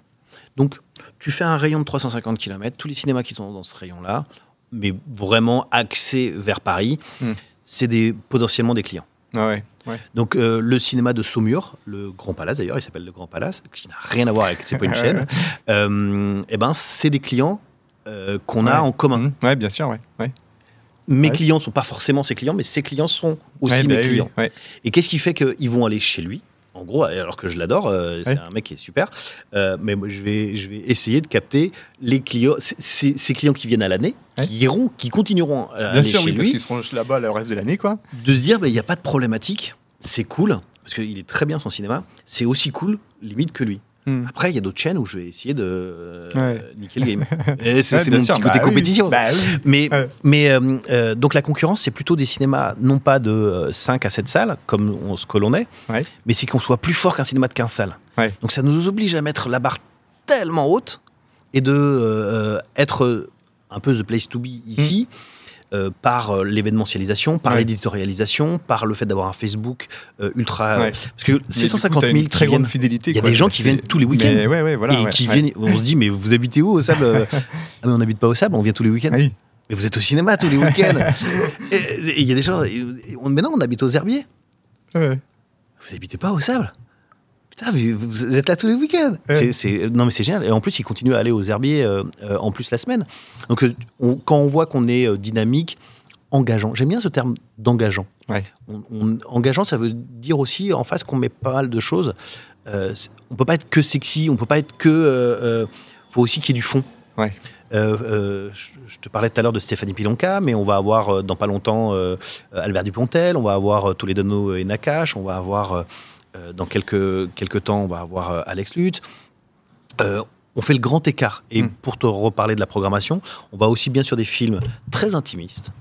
Donc, tu fais un rayon de 350 km, tous les cinémas qui sont dans ce rayon-là, mais vraiment axés vers Paris, Mm. c'est des, potentiellement des clients. Ah ouais, ouais. Donc, euh, le cinéma de Saumur, le Grand Palace d'ailleurs, il s'appelle le Grand Palace, qui n'a rien à voir avec, c'est pas une chaîne, euh, eh ben, c'est des clients euh, qu'on a en commun. Mmh. Ouais, bien sûr, ouais. ouais. Mes clients ne sont pas forcément ses clients, mais ses clients sont aussi mes bah oui, clients. Et qu'est-ce qui fait qu'ils vont aller chez lui En gros, alors que je l'adore, euh, c'est Ouais. un mec qui est super, euh, mais moi, je vais, je vais essayer de capter les clients, ces clients qui viennent à l'année, Ouais. qui iront, qui continueront à Bien aller sûr, chez oui, parce lui, qu'ils seront là-bas le reste de l'année, quoi. de se dire, bah, il n'y a pas de problématique, c'est cool, parce qu'il est très bien son cinéma, c'est aussi cool, limite que lui. Mmh. Après, il y a d'autres chaînes où je vais essayer de euh, Ouais. niquer le game. C'est Ouais, mon sûr, petit côté bah compétition. bah oui. Mais, Ouais. mais euh, euh, donc la concurrence, c'est plutôt des cinémas, non pas de euh, 5 à 7 salles, comme on, ce que l'on est, mais c'est qu'on soit plus fort qu'un cinéma de 15 salles. Donc ça nous oblige à mettre la barre tellement haute et de euh, être un peu the place to be ici. Euh, par euh, l'événementialisation, par. Ouais. l'éditorialisation, par le fait d'avoir un Facebook euh, ultra. Ouais. Parce que Mais ces du coup, 150 t'as 000 une qui très grande fidélité. il y a quoi. des gens qui C'est- viennent tous les week-ends. Ouais, ouais, voilà. et qui viennent, on se dit, mais vous habitez où au sable Ah, mais on n'habite pas au sable, on vient tous les week-ends. Oui. Mais vous êtes au cinéma tous les week-ends. et il y a des gens. et on- Mais non, on habite aux herbiers. Ouais. Vous habitez pas au sable? Putain, mais vous êtes là tous les week-ends. Ouais. C'est- c'est- non, mais c'est génial. Et en plus, ils continuent à aller aux herbiers euh, euh, en plus la semaine. Donc, euh, on- quand on voit qu'on est dynamique, engageant. J'aime bien ce terme d'engageant. Ouais. On- on- engageant, ça veut dire aussi en face qu'on met pas mal de choses. Euh, on peut pas être que sexy, on peut pas être que. euh, faut aussi qu'il y ait du fond. Ouais. Euh, euh, je te parlais tout à l'heure de Stéphanie Pilonka, mais on va avoir dans pas longtemps euh, Albert Dupontel, on va avoir euh, Toledano et Nakash, on va avoir dans quelques, quelques temps, on va avoir euh, Alex Lutz. Euh, on fait le grand écart. Et Mm. pour te reparler de la programmation, on va aussi bien sur des films très intimistes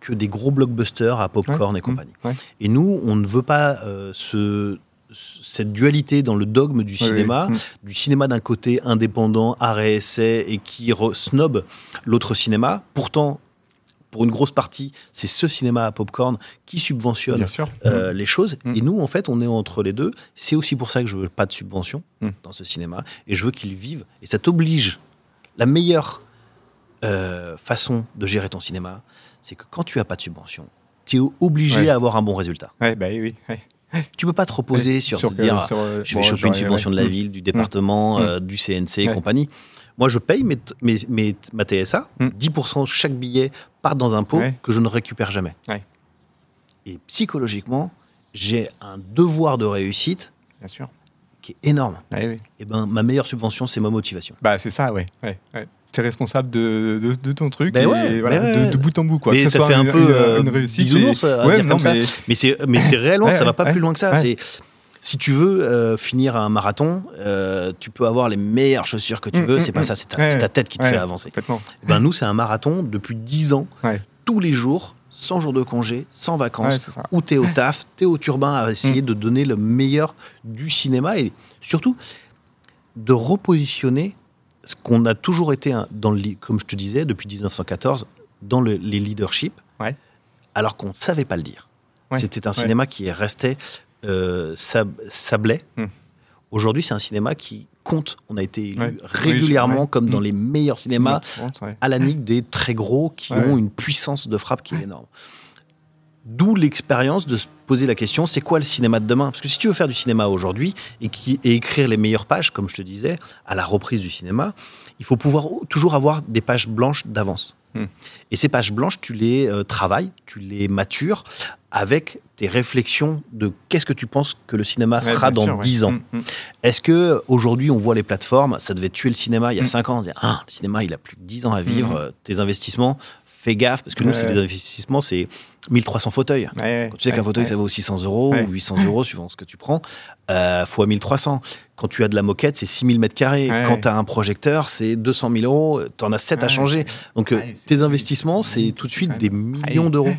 que des gros blockbusters à popcorn Ouais. et compagnie. Mm. Ouais. Et nous, on ne veut pas euh, ce- cette dualité dans le dogme du cinéma, oui. Mm. du cinéma d'un côté indépendant, arrêt essai et qui snob l'autre cinéma. Pourtant, pour une grosse partie, c'est ce cinéma à popcorn qui subventionne euh, les choses. Mm. Et nous, en fait, on est entre les deux. C'est aussi pour ça que je veux pas de subvention Mm. dans ce cinéma. Et je veux qu'ils vivent. Et ça t'oblige. La meilleure euh, façon de gérer ton cinéma, c'est que quand tu as pas de subvention, tu es obligé Ouais. à avoir un bon résultat. Ouais, bah oui. Tu peux pas te reposer Ouais, sur, te que- dire sur, euh, je vais bon, choper une subvention ouais. de la Mm. ville, du département, Mm. euh, du CNC et compagnie. Moi, je paye mes, mes, mes- ma TSA. Mm. 10% de chaque billet part dans un pot Ouais. que je ne récupère jamais. Ouais. Et psychologiquement, j'ai un devoir de réussite Bien sûr. qui est énorme. Ah oui. Et ben, ma meilleure subvention, c'est ma motivation. Bah, c'est ça, ouais. ouais. Tu es responsable de, de, de ton truc Ben et voilà, ben de, de bout en bout. Quoi. Mais Que ça soit fait un une- peu une, euh, une réussite. bisounours et- à ouais, dire non, comme ça. mais- c'est, mais c'est réellement, ça va pas plus loin que ça. C'est, si tu veux euh, finir un marathon, euh, tu peux avoir les meilleures chaussures que tu Mm, veux. mm, c'est pas mm. ça, c'est ta, Ouais, c'est ta tête qui te ouais. fait avancer. Eh Ben, nous, c'est un marathon depuis 10 ans, Ouais. tous les jours, sans jours de congé, sans vacances, où tu es au taf, tu es au turbin à essayer de donner le meilleur du cinéma et surtout de repositionner ce qu'on a toujours été, dans le, comme je te disais, depuis 1914, dans le- les leaderships, alors qu'on ne savait pas le dire. C'était un cinéma qui restait sab- sablé. Hmm. Aujourd'hui, c'est un cinéma qui compte. On a été élu Ouais. régulièrement comme dans Hmm. les meilleurs cinémas Ouais, à la nique des très gros qui ont une puissance de frappe qui est énorme. D'où l'expérience de se poser la question c'est quoi le cinéma de demain? Parce que si tu veux faire du cinéma aujourd'hui et, et écrire les meilleures pages, comme je te disais, à la reprise du cinéma, il faut pouvoir toujours avoir des pages blanches d'avance. Hmm. Et ces pages blanches, tu les euh, travailles, tu les matures avec tes réflexions de qu'est-ce que tu penses que le cinéma sera dans sûr, ouais. 10 ans. Mm, mm. Est-ce que aujourd'hui on voit les plateformes, ça devait tuer le cinéma il y a Mm. 5 ans, on disait, ah, le cinéma il a plus que 10 ans à vivre, euh, tes investissements, fais gaffe, parce que nous Ouais. c'est des investissements, c'est 1300 fauteuils. Ouais, Quand tu sais qu'un fauteuil ouais. ça vaut 600 euros ou 800 euros suivant ce que tu prends, euh, fois 1300. Quand tu as de la moquette, c'est 6000 mètres carrés. Quand tu as un projecteur, c'est 200 000 euros. Tu en as 7 à changer. Donc euh, c'est- tes investissements, c'est tout de suite des millions d'euros.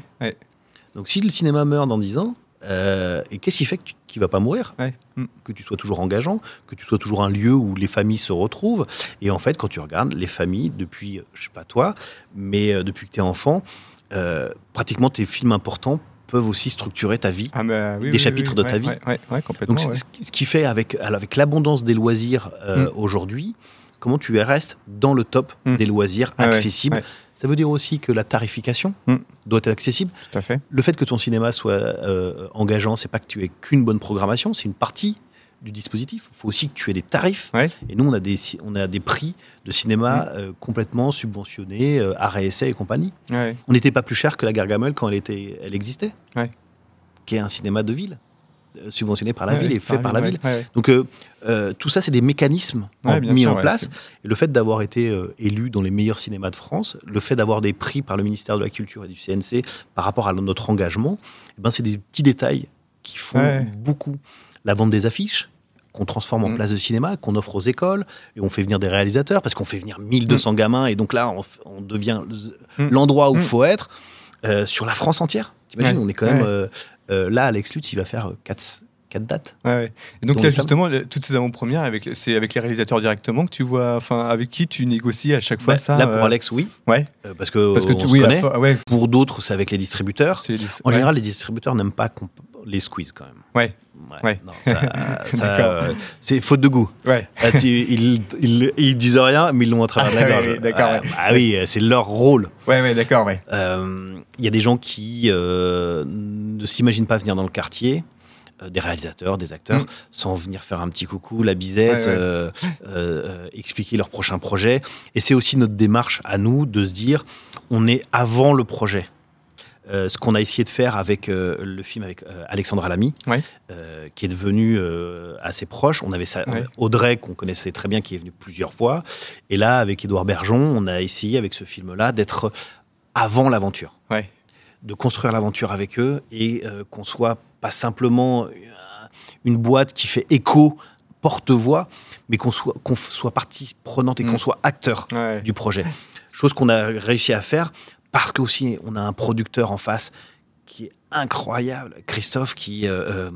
Donc si le cinéma meurt dans 10 ans, euh, et qu'est-ce qui fait qu'il va pas mourir? Mm. Que tu sois toujours engageant, que tu sois toujours un lieu où les familles se retrouvent. Et en fait, quand tu regardes les familles, depuis, je sais pas toi, mais depuis que tu es enfant, euh, pratiquement tes films importants peuvent aussi structurer ta vie. Ah, bah, oui, Des oui, chapitres oui, de ta vie. Complètement. Donc, ce qui fait avec, avec l'abondance des loisirs euh, Mm. aujourd'hui, comment tu restes dans le top Mm. des loisirs ouais, accessibles. Ça veut dire aussi que la tarification Mm. doit être accessible. Tout à fait. Le fait que ton cinéma soit euh, engageant, c'est pas que tu aies qu'une bonne programmation, c'est une partie du dispositif. Il faut aussi que tu aies des tarifs. Ouais. Et nous, on a des, on a des prix de cinéma euh, complètement subventionnés, euh, arrêt essai et compagnie. Ouais. On n'était pas plus cher que la Gargamel quand elle, était, elle existait, qui est un cinéma de ville, euh, subventionné par la ville et fait par la ville. Donc euh, tout ça, c'est des mécanismes en- mis sûr, en place. Et le fait d'avoir été élu dans les meilleurs cinémas de France, le fait d'avoir des prix par le ministère de la Culture et du CNC par rapport à notre engagement, eh ben, c'est des petits détails qui font beaucoup. La vente des affiches qu'on transforme en Mm. place de cinéma, qu'on offre aux écoles, et on fait venir des réalisateurs, parce qu'on fait venir 1200 gamins, et donc là, on, devient Mm. l'endroit où il Mm. faut être, euh, sur la France entière. T'imagines, Ouais. on est quand même... Ouais. euh, euh, là, Alex Lutz, il va faire 4, dates. Ouais, ouais. Et donc là justement, le- toutes ces avant-premières, avec, c'est avec les réalisateurs directement que tu vois, enfin avec qui tu négocies à chaque fois Bah, ça là, pour euh, Alex, oui, Ouais, euh, parce que, parce que on tu, se oui, à connaît. fo- ouais, Pour d'autres, c'est avec les distributeurs. En ouais. général, les distributeurs n'aiment pas qu'on- les squeeze quand même. Ouais. Ouais. C'est faute de goût. Ouais. Là, tu- ils, ils, ils disent rien, mais ils l'ont à travers la Ah, gorge. oui, d'accord, ouais. bah oui, c'est leur rôle. Ouais, ouais, d'accord, ouais. Euh, Il y a des gens qui euh, ne s'imaginent pas venir dans le quartier, des réalisateurs, des acteurs, Mm. sans venir faire un petit coucou, la bisette, Ouais, ouais. euh, euh, euh, expliquer leur prochain projet. Et c'est aussi notre démarche à nous de se dire, on est avant le projet. Euh, ce qu'on a essayé de faire avec euh, le film avec euh, Alexandra Lamy, Ouais. euh, qui est devenu euh, assez proche. On avait ça. Audrey, qu'on connaissait très bien, qui est venu plusieurs fois. Et là, avec Édouard Bergeon, on a essayé avec ce film-là d'être avant l'aventure de construire l'aventure avec eux et euh, qu'on soit pas simplement euh, une boîte qui fait écho, porte-voix, mais qu'on soit, qu'on soit partie prenante et Mm. qu'on soit acteur Ouais. du projet. Chose qu'on a réussi à faire parce qu'aussi on a un producteur en face qui est incroyable, Christophe, qui euh, euh,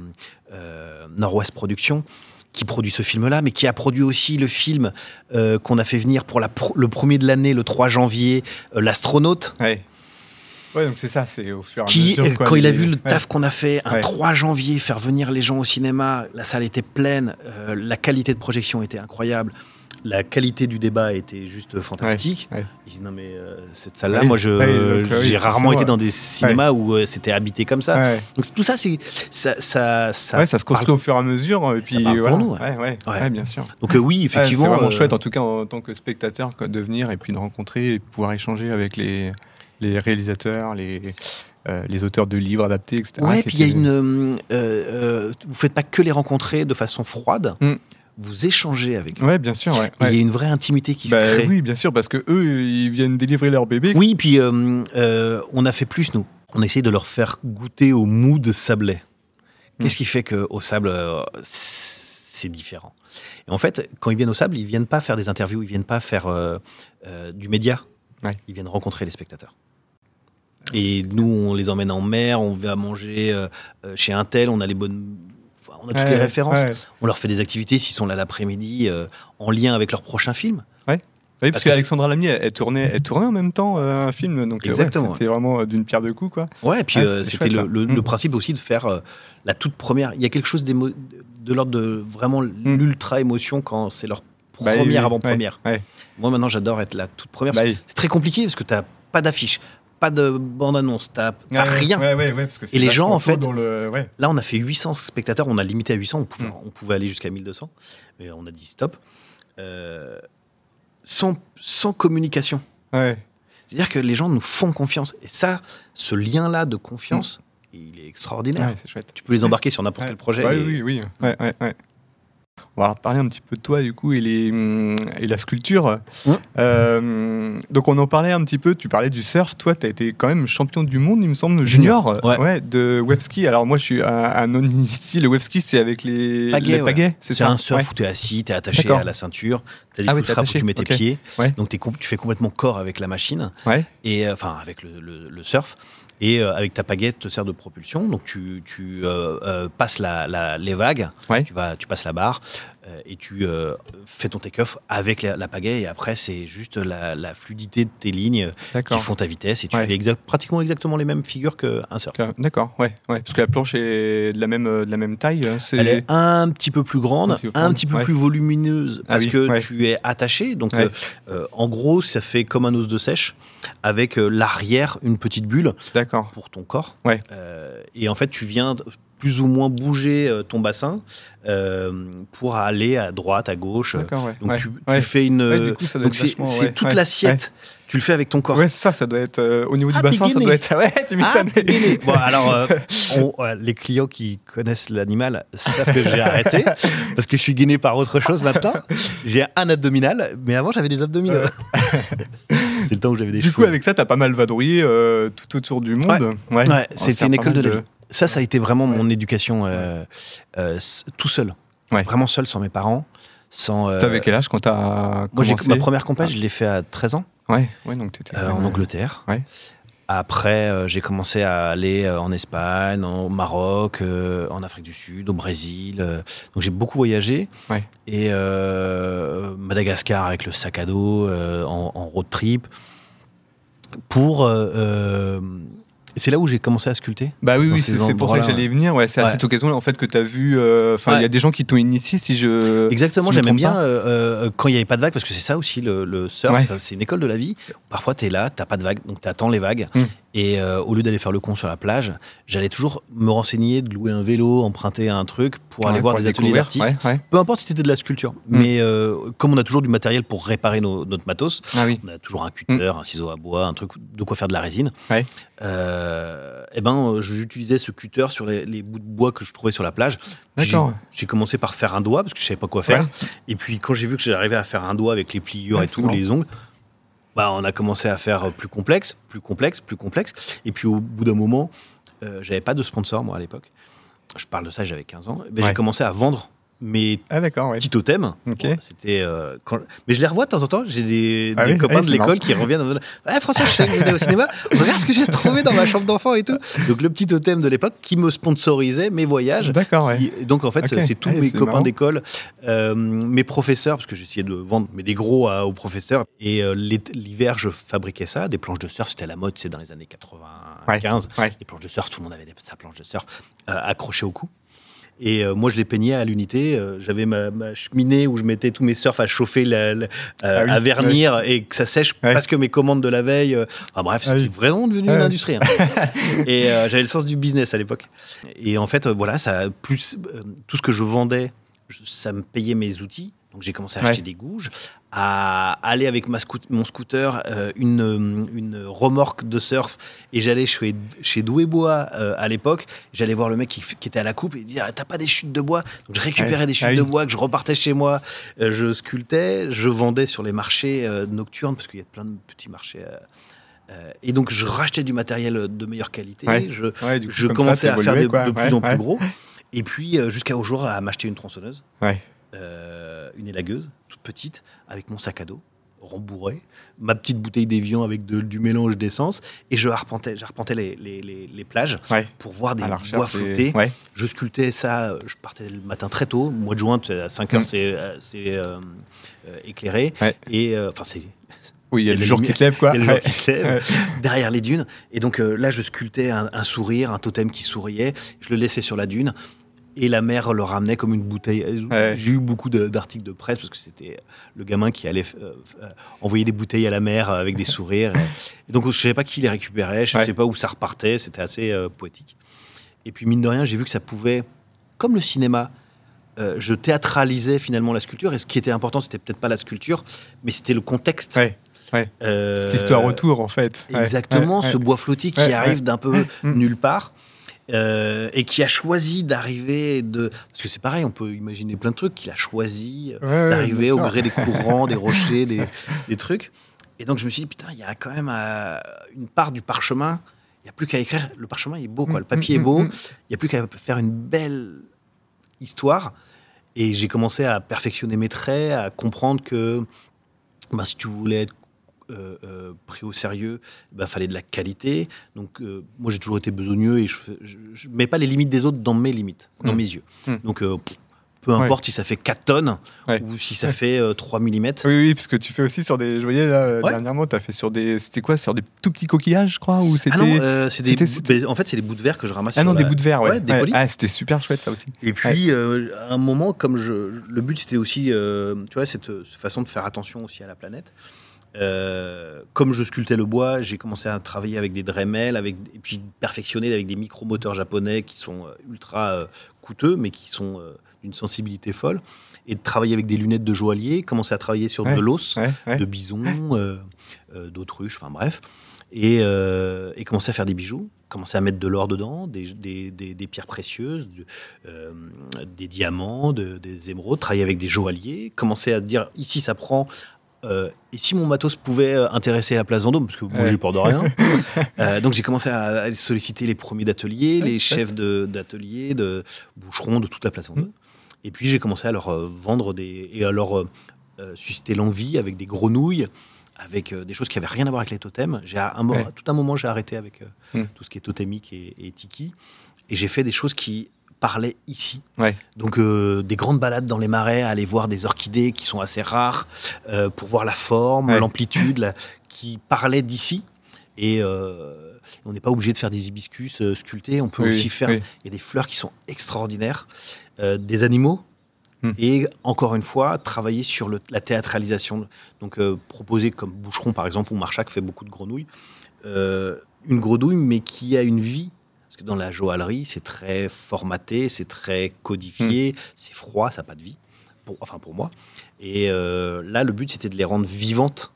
euh, Nord-Ouest Productions, qui produit ce film-là, mais qui a produit aussi le film euh, qu'on a fait venir pour la le premier de l'année, le 3 janvier, L'Astronaute Ouais. Ouais, donc c'est ça, c'est au fur et à qui, mesure. euh, quoi, quand il a vu le ouais. taf qu'on a fait un Ouais. 3 janvier, faire venir les gens au cinéma, la salle était pleine, euh, la qualité de projection était incroyable, la qualité du débat était juste fantastique. Ouais. Il dit non mais euh, cette salle-là, moi je euh, j'ai rarement été dans des cinémas où c'était habité comme ça. Donc tout ça c'est ça ça, ça ça se construit au fur et à mesure. Et puis parle pour voilà. nous, ouais. bien sûr. Donc oui effectivement c'est vraiment chouette, en tout cas en tant que spectateur, quoi, de venir et puis de rencontrer et pouvoir échanger avec les, les réalisateurs, les, euh, les auteurs de livres adaptés, etc. Ouais, puis il y a une. euh, euh, vous faites pas que les rencontrer de façon froide, Mm. vous échangez avec eux. Ouais, bien sûr. Ouais, Il ouais. y a une vraie intimité qui Bah se crée. oui, bien sûr, parce que eux, ils viennent délivrer leur bébé. Oui, puis euh, euh, on a fait plus, nous. On a essayé de leur faire goûter au mou de sablé. Qu'est-ce qui fait qu'au sable, euh, c'est différent? Et en fait, quand ils viennent au sable, ils viennent pas faire des interviews, ils viennent pas faire du média. Ouais. Ils viennent rencontrer les spectateurs. Et nous, on les emmène en mer, on va manger euh, euh, chez un tel, on a les bonnes. enfin, on a toutes Ouais, les références. ouais. On leur fait des activités s'ils sont là l'après-midi euh, en lien avec leur prochain film. Oui, Parce parce, qu'Alexandra Lamy, elle, elle tournait, elle tournait en même temps euh, un film, donc ouais, Exactement, c'était vraiment d'une pierre deux coups, quoi. Ouais, et puis c'était le, Mm. le principe aussi de faire la toute première. Il y a quelque chose de l'ordre de vraiment l'ultra émotion quand c'est leur. Bah, première oui, avant-première. ouais, ouais. Moi maintenant j'adore être la toute première. Bah, C'est très compliqué parce que t'as pas d'affiche, pas de bande-annonce, t'as rien. Ouais, ouais, ouais, parce que c'est Et les gens, en fait- Dans le... Là on a fait 800 spectateurs, on a limité à 800, on pouvait, Mm. on pouvait aller jusqu'à 1200, mais on a dit stop. Euh, sans, sans communication. C'est-à-dire que les gens nous font confiance. Et ça, ce lien-là de confiance, il est extraordinaire. Chouette. Tu peux les embarquer sur n'importe quel projet. Et- oui, oui. Ouais. On va parler un petit peu de toi, du coup, et, les, et la sculpture. Hum. Euh, donc, on en parlait un petit peu. Tu parlais du surf. Toi, tu as été quand même champion du monde, il me semble, junior, Junior, ouais. de web ski. Alors, moi, je suis un, un non-initié. Le web ski, c'est avec les Pagaie, les ouais. pagaie, C'est un surf Ouais. où tu es assis, tu es attaché à la ceinture, tu as des Ah oui, t'es frappe où tu mets tes pieds. Donc tu fais complètement corps avec la machine, Ouais. et, euh, enfin avec le, le- le surf. Et euh, avec ta pagaie, te sert de propulsion. Donc tu, tu euh, euh, passes la, la- les vagues, Ouais. tu, vas, tu passes la barre et tu euh, fais ton take-off avec la, la pagaie. Et après, c'est juste la, la fluidité de tes lignes qui font ta vitesse. Et tu Ouais. fais pratiquement exactement les mêmes figures qu'un surf. D'accord, ouais, ouais. Parce que la planche est de la même, euh, de la même taille. hein, Elle est un petit peu plus grande, Un un petit peu ouais. plus volumineuse, Ah parce oui, que ouais. tu es attaché. Donc, euh, euh, en gros, ça fait comme un os de sèche, avec euh, l'arrière, une petite bulle D'accord. pour ton corps. Ouais. Euh, et en fait, tu viens plus ou moins bouger euh, ton bassin euh, pour aller à droite, à gauche. Ouais. Donc, ouais. tu, tu ouais. fais une. C'est toute l'assiette. Tu le fais avec ton corps. Ouais, ça, ça doit être euh, au niveau Ah, du bassin, ça doit être. Ouais, tu Ah, bon, alors, euh, on- les clients qui connaissent l'animal savent que j'ai arrêté parce que je suis gainé par autre chose maintenant. J'ai un abdominal, mais avant j'avais des abdominaux. C'est le temps où j'avais des Du cheveux. coup, avec ça, t'as pas mal vadrouillé tout autour du monde. Ouais, c'était une école de la vie. Ça, ça a été vraiment mon éducation euh, euh, tout seul. Vraiment seul, sans mes parents. Sans, euh, T'avais quel âge quand t'as moi, commencé ma première compète, je l'ai fait à 13 ans, Ouais, ouais, donc t'étais. en Angleterre. Ouais. Après, euh, j'ai commencé à aller euh, en Espagne, au Maroc, euh, en Afrique du Sud, au Brésil. donc j'ai beaucoup voyagé. Ouais. Et Madagascar avec le sac à dos, en, en road trip. Pour. C'est là où j'ai commencé à sculpter. Bah oui, oui, ces c'est pour ça que j'allais y venir. Ouais, c'est à Ouais. cette occasion-là, en fait, que t'as vu. euh, Enfin, il y a des gens qui t'ont initié, si je. Exactement, me j'aimais bien euh, euh, quand il n'y avait pas de vagues, parce que c'est ça aussi le, le surf, Ouais. c'est une école de la vie. Parfois, tu es là, tu pas de vagues, donc tu attends les vagues. Mm. Et euh, au lieu d'aller faire le con sur la plage, j'allais toujours me renseigner, de louer un vélo, emprunter un truc pour aller voir pour des ateliers d'artistes. Ouais, ouais. Peu importe si c'était de la sculpture, mais euh, comme on a toujours du matériel pour réparer nos- notre matos, Ah oui. on a toujours un cutter, un ciseau à bois, un truc de quoi faire de la résine. Ouais. Euh, et ben, j'utilisais ce cutter sur les, les bouts de bois que je trouvais sur la plage. J'ai commencé par faire un doigt parce que je savais pas quoi faire. Et puis quand j'ai vu que j'arrivais à faire un doigt avec les pliures et tout, les ongles, bah on a commencé à faire plus complexe, plus complexe, plus complexe. Et puis au bout d'un moment, euh, j'avais pas de sponsor moi à l'époque. Je parle de ça, j'avais 15 ans. Ouais. J'ai commencé à vendre mes Ah d'accord, ouais. petits totems. Ok. Bon, C'était euh, quand- mais je les revois de temps en temps. J'ai des, Ah des oui copains Ah, de l'école qui reviennent. en Ouais, François, je sais que au cinéma. Regarde ce que j'ai trouvé dans ma chambre d'enfant et tout. Donc le petit totem de l'époque qui me sponsorisait mes voyages. D'accord, ouais. Qui- et donc en fait, c'est tous Ouais, mes c'est copains marrant. d'école, euh, mes professeurs, parce que j'essayais de vendre mais des gros à- aux professeurs. Et euh, l'hiver, je fabriquais ça. Des planches de surf, c'était à la mode, c'est dans les années 95. Ouais. Les planches de surf, tout le monde avait des, sa planche de surf accrochée au cou. Et euh, moi, je les peignais à l'unité. Euh, J'avais ma, ma cheminée où je mettais tous mes surfs à chauffer, la- la- euh, Ah oui, à vernir et que ça sèche Ouais. presque mes commandes de la veille. Euh, bref, Ah c'était oui. vraiment devenu Ah une ouais. industrie. hein. et euh, j'avais le sens du business à l'époque. Et en fait, voilà, ça plus euh, tout ce que je vendais, je- ça me payait mes outils. Donc j'ai commencé à acheter des gouges, à aller avec ma mon scooter, euh, une, une, remorque de surf, et j'allais chez, chez Doué Bois euh, à l'époque. J'allais voir le mec qui, qui, était à la coupe et dire T'as pas des chutes de bois? Donc je récupérais des chutes ah de bois que je repartais chez moi, euh, je sculptais, je vendais sur les marchés nocturnes, parce qu'il y a plein de petits marchés. et donc je rachetais du matériel de meilleure qualité. je, je commençais à faire de, de plus en plus gros. Et puis jusqu'à au jour à m'acheter une tronçonneuse. Ouais. Euh, une élagueuse, toute petite, avec mon sac à dos rembourré, ma petite bouteille d'évian avec du mélange d'essence, et je arpentais, j'arpentais les, les, les, plages pour voir des bois flotter. Je sculptais ça, je partais le matin très tôt, mois de juin, à 5 heures, mm. c'est euh, euh, éclairé, et enfin c'est oui, il y a, le jour qui se lève, quoi. Il y a le jour qui se lève derrière les dunes. Et donc là, je sculptais un, un, sourire, un totem qui souriait. Je le laissais sur la dune et la mère le ramenait comme une bouteille. J'ai eu beaucoup d'articles de, presse parce que c'était le gamin qui allait euh, euh, envoyer des bouteilles à la mère avec des sourires. Et donc je ne savais pas qui les récupérait, je ne savais pas où ça repartait, c'était assez euh, poétique. Et puis mine de rien, j'ai vu que ça pouvait, comme le cinéma, je théâtralisais finalement la sculpture. Et ce qui était important, c'était peut-être pas la sculpture, mais c'était le contexte. Ouais. L'histoire autour, en fait. Exactement, ce bois flotti qui arrive d'un peu mm. nulle part. Euh, et qui a choisi d'arriver de parce que c'est pareil on peut imaginer plein de trucs qu'il a choisi euh, d'arriver au gré des courants des rochers des, des, trucs. Et donc je me suis dit putain il y a quand même euh, une part du parchemin. Il n'y a plus qu'à écrire. Le parchemin est beau quoi. Le papier est beau. il n'y a plus qu'à faire une belle histoire. Et j'ai commencé à perfectionner mes traits à comprendre que ben, si tu voulais être euh, euh, pris au sérieux, il bah, fallait de la qualité. Donc, euh, moi, j'ai toujours été besogneux et je ne mets pas les limites des autres dans mes limites, dans mmh. mes yeux. Mmh. Donc, peu importe si ça fait 4 tonnes ou si ça fait 3 mm. Oui, oui, parce que tu fais aussi sur des. Je voyais là, dernièrement, tu as fait sur des. C'était quoi Sur des tout petits coquillages, je crois ou Ah non, c'est des. En fait, c'est des bouts de verre que je ramasse. Ah non, des bouts de verre, ouais. ah, c'était super chouette, ça aussi. Et puis, à un moment, comme je. Le but, c'était aussi. tu vois, cette façon de faire attention aussi à la planète. Euh, comme je sculptais le bois, j'ai commencé à travailler avec des Dremel, avec, et puis perfectionner avec des micromoteurs japonais qui sont euh, ultra euh, coûteux, mais qui sont d'une sensibilité folle. Et de travailler avec des lunettes de joaillier, commencer à travailler sur de l'os, de bison, d'autruche, enfin bref. Et, et, commencer à faire des bijoux, commencer à mettre de l'or dedans, des, des, des, pierres précieuses, des diamants, des émeraudes, travailler avec des joailliers, commencer à dire ici ça prend euh, et si mon matos pouvait euh, intéresser la place Vendôme, parce que moi j'ai peur de rien, euh, donc j'ai commencé à, solliciter les premiers d'atelier, les chefs d'atelier, de, boucherons de toute la place Vendôme. Mm. Et puis j'ai commencé à leur vendre des et à leur susciter l'envie avec des grenouilles, avec des choses qui n'avaient rien à voir avec les totems. J'ai un, tout un moment j'ai arrêté avec mm. tout ce qui est totémique et, et tiki, et j'ai fait des choses qui parlait ici. Donc euh, des grandes balades dans les marais, aller voir des orchidées qui sont assez rares, euh, pour voir la forme, l'amplitude, qui parlaient d'ici. Et euh, on n'est pas obligé de faire des hibiscus sculptés, on peut aussi faire... Il y a des fleurs qui sont extraordinaires, des animaux, hmm. et encore une fois, travailler sur la théâtralisation. Donc, proposer comme Boucheron, par exemple, ou Marchac fait beaucoup de grenouilles, une grenouille, mais qui a une vie parce que dans la joaillerie, c'est très formaté, c'est très codifié, hmm. c'est froid, ça n'a pas de vie. Pour, enfin, pour moi. Et euh, là, le but, c'était de les rendre vivantes.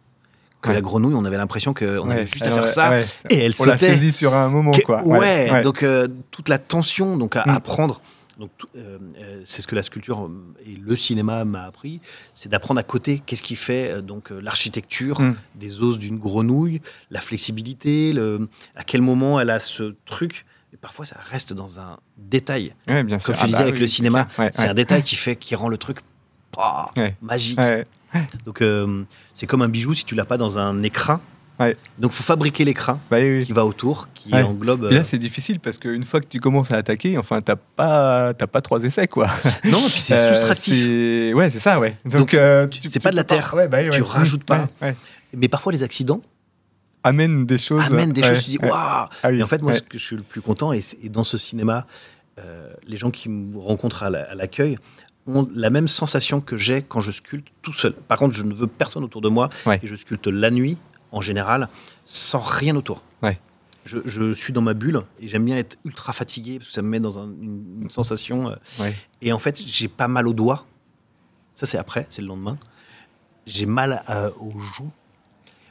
Que la grenouille, on avait l'impression qu'on avait juste à faire ça et elle on sautait. On l'a saisie sur un moment, quoi. Ouais, donc euh, toute la tension donc, à hmm. apprendre. Donc, euh, c'est ce que la sculpture et le cinéma m'a appris, c'est d'apprendre à côté qu'est-ce qui fait donc l'architecture hmm. des os d'une grenouille, la flexibilité, le, à quel moment elle a ce truc parfois, ça reste dans un détail. bien sûr. Comme je ah disais bah avec le cinéma, c'est un détail qui fait, qui rend le truc magique. Donc, euh, c'est comme un bijou si tu l'as pas dans un écrin. Donc, faut fabriquer l'écran bah qui va autour, qui englobe. Et là, euh, c'est difficile parce qu'une fois que tu commences à attaquer, enfin, t'as pas, pas trois essais, quoi. Non, puis c'est euh, soustractif. Ouais, c'est ça, ouais. Donc, c'est pas de la terre. Bah tu rajoutes pas. Mais parfois, les accidents, amène des choses. Amène des choses. Tu dis, waouh ah Et en fait, moi, ce que je suis le plus content, et, dans ce cinéma, euh, les gens qui me rencontrent à l'accueil ont la même sensation que j'ai quand je sculpte tout seul. Par contre, je ne veux personne autour de moi et je sculpte la nuit, en général, sans rien autour. Je, je, suis dans ma bulle et j'aime bien être ultra fatigué parce que ça me met dans une, sensation. Euh, et en fait, j'ai pas mal aux doigts Ça, c'est après, c'est le lendemain. J'ai mal euh, aux joues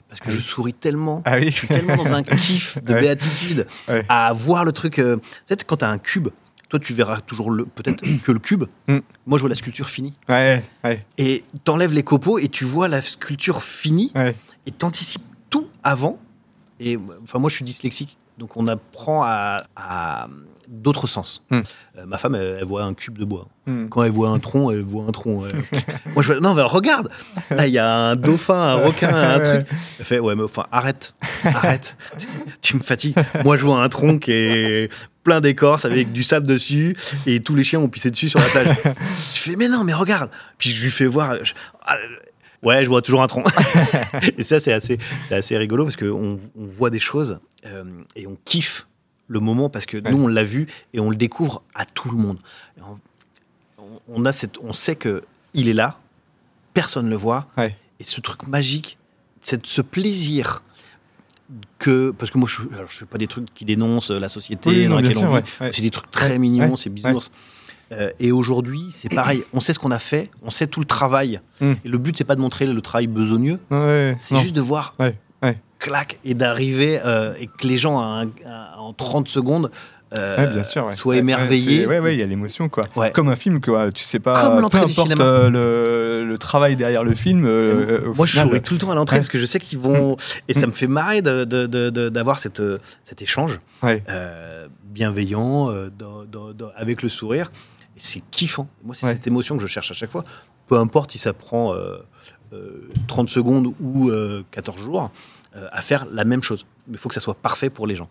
parce que je souris tellement. Ah oui. Je suis tellement dans un kiff de Ouais. béatitude Ouais. à voir le truc. euh, Tu sais, quand tu as un cube, toi, tu verras toujours le- peut-être que le cube. Mm. Moi, je vois la sculpture finie. Ouais, Et t'enlèves les copeaux et tu vois la sculpture finie et t'anticipes tout avant. Et enfin, moi, je suis dyslexique, donc on apprend à, à d'autres sens. Hmm. Euh, ma femme, elle, elle voit un cube de bois. Hmm. Quand elle voit un tronc, elle voit un tronc. Moi, je vois, non, mais regarde, là, il y a un dauphin, un requin, un truc. Elle fait, ouais, mais enfin, arrête, arrête, tu me fatigues. Moi, je vois un tronc qui est plein d'écorce avec du sable dessus et tous les chiens ont pissé dessus sur la plage. je fais, mais non, mais regarde. Puis je lui fais voir. je- ah, Ouais, je vois toujours un tronc. et ça, c'est assez, assez rigolo parce qu'on on voit des choses euh, et on kiffe le moment parce que nous, on l'a vu et on le découvre à tout le monde. On, a cette, on sait que il est là, personne ne le voit. Ouais. Et ce truc magique, c'est ce plaisir que. Parce que moi, je ne fais pas des trucs qui dénoncent la société Oui, dans non, laquelle on vit. ouais, ouais. C'est des trucs très Ouais, mignons, c'est bisounours. Euh, et aujourd'hui, c'est pareil. On sait ce qu'on a fait, on sait tout le travail. Mm. Et le but, c'est pas de montrer le travail besogneux, c'est juste de voir. Clac et d'arriver euh, et que les gens à un- à- en 30 secondes euh, Ouais, bien sûr, ouais. soient Ouais, il y a l'émotion, quoi. Comme un film, quoi. Tu sais pas. Comme peu l'entrée du importe cinéma. euh, le, le travail derrière le film. euh, Moi, je souris tout le temps à l'entrée parce que je sais qu'ils vont. Et ça me fait marrer de- de- de- de- d'avoir cette, cet échange bienveillant, dans- dans- dans- avec le sourire. C'est kiffant. Moi, c'est cette émotion que je cherche à chaque fois. Peu importe si ça prend euh, euh, 30 secondes ou euh, 14 jours, à faire la même chose. Mais il faut que ça soit parfait pour les gens.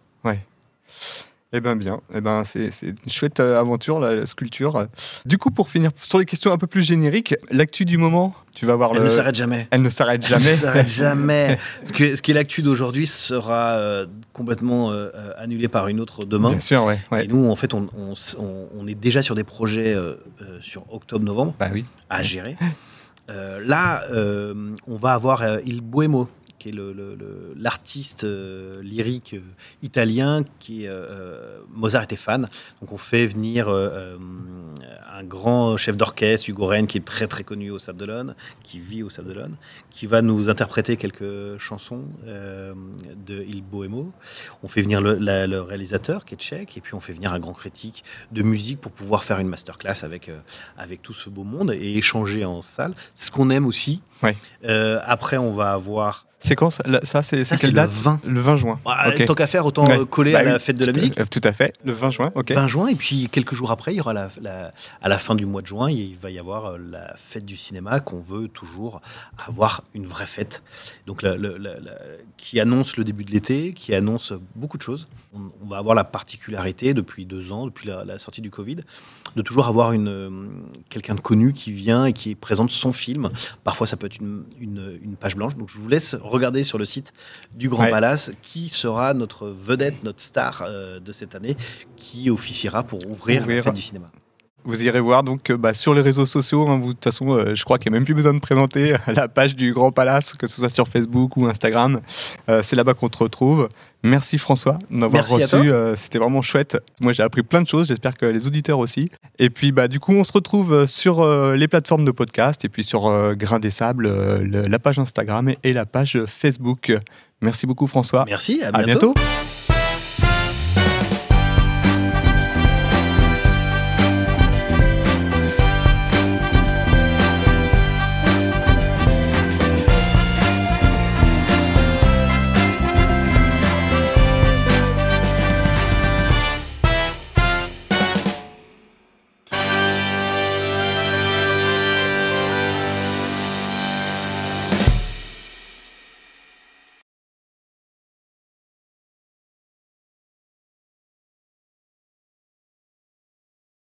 Eh ben bien, eh ben c'est une chouette euh, aventure la, la sculpture. Du coup, pour finir sur les questions un peu plus génériques, l'actu du moment, tu vas voir Elle le. ne s'arrête jamais. Elle ne s'arrête Elle jamais. ne s'arrête jamais. Ce, que- ce qui est l'actu d'aujourd'hui sera euh, complètement euh, euh, annulé par une autre demain. Bien sûr, ouais. ouais. Et nous, en fait, on, on s- on- on est déjà sur des projets euh, euh, sur octobre-novembre Bah oui. à gérer. Euh, là, euh, on va avoir euh, Il Boemo, qui est l'artiste euh, lyrique euh, italien qui est, euh, Mozart était fan. Donc on fait venir un grand chef d'orchestre, Hugo Rennes, qui est très très connu au Sable d'Olonne, qui vit au Sable d'Olonne, qui va nous interpréter quelques chansons de Il Boemo. On fait venir le, le réalisateur qui est tchèque, et puis on fait venir un grand critique de musique pour pouvoir faire une masterclass avec, avec tout ce beau monde et échanger en salle. C'est ce qu'on aime aussi. Ouais. Euh, après, on va avoir. C'est quand ça, ça, c'est quelle le date? 20. Le 20 juin. Ah, Ok. Tant qu'à faire, autant Ouais. euh, coller Bah à la fête de la musique. euh, Tout à fait. Le 20 juin, ok. 20 juin, et puis quelques jours après, il y aura la, la- à la fin du mois de juin, il va y avoir euh, la fête du cinéma qu'on veut toujours avoir une vraie fête. Donc, la- la- la- la- qui annonce le début de l'été, qui annonce beaucoup de choses. On, on va avoir la particularité depuis deux ans, depuis la, la sortie du Covid, de toujours avoir une, quelqu'un de connu qui vient et qui présente son film. Parfois, ça peut être une, une- une page blanche. Donc, je vous laisse regarder sur le site du Grand Ouais. Palace qui sera notre vedette, notre star euh, de cette année, qui officiera pour ouvrir, la Ouvrir. fête du cinéma. Vous irez voir donc euh, bah, sur les réseaux sociaux. hein, vous, de toute façon, euh, je crois qu'il n'y a même plus besoin de présenter la page du Grand Palace, que ce soit sur Facebook ou Instagram. Euh, c'est là-bas qu'on te retrouve. Merci François de m'avoir Merci à reçu. euh, C'était vraiment chouette. Moi, j'ai appris plein de choses. J'espère que les auditeurs aussi. Et puis, bah, du coup, on se retrouve sur les plateformes de podcast et puis sur Grain des Sables, le- la page Instagram et, la page Facebook. Merci beaucoup François. Merci, à À bientôt. bientôt.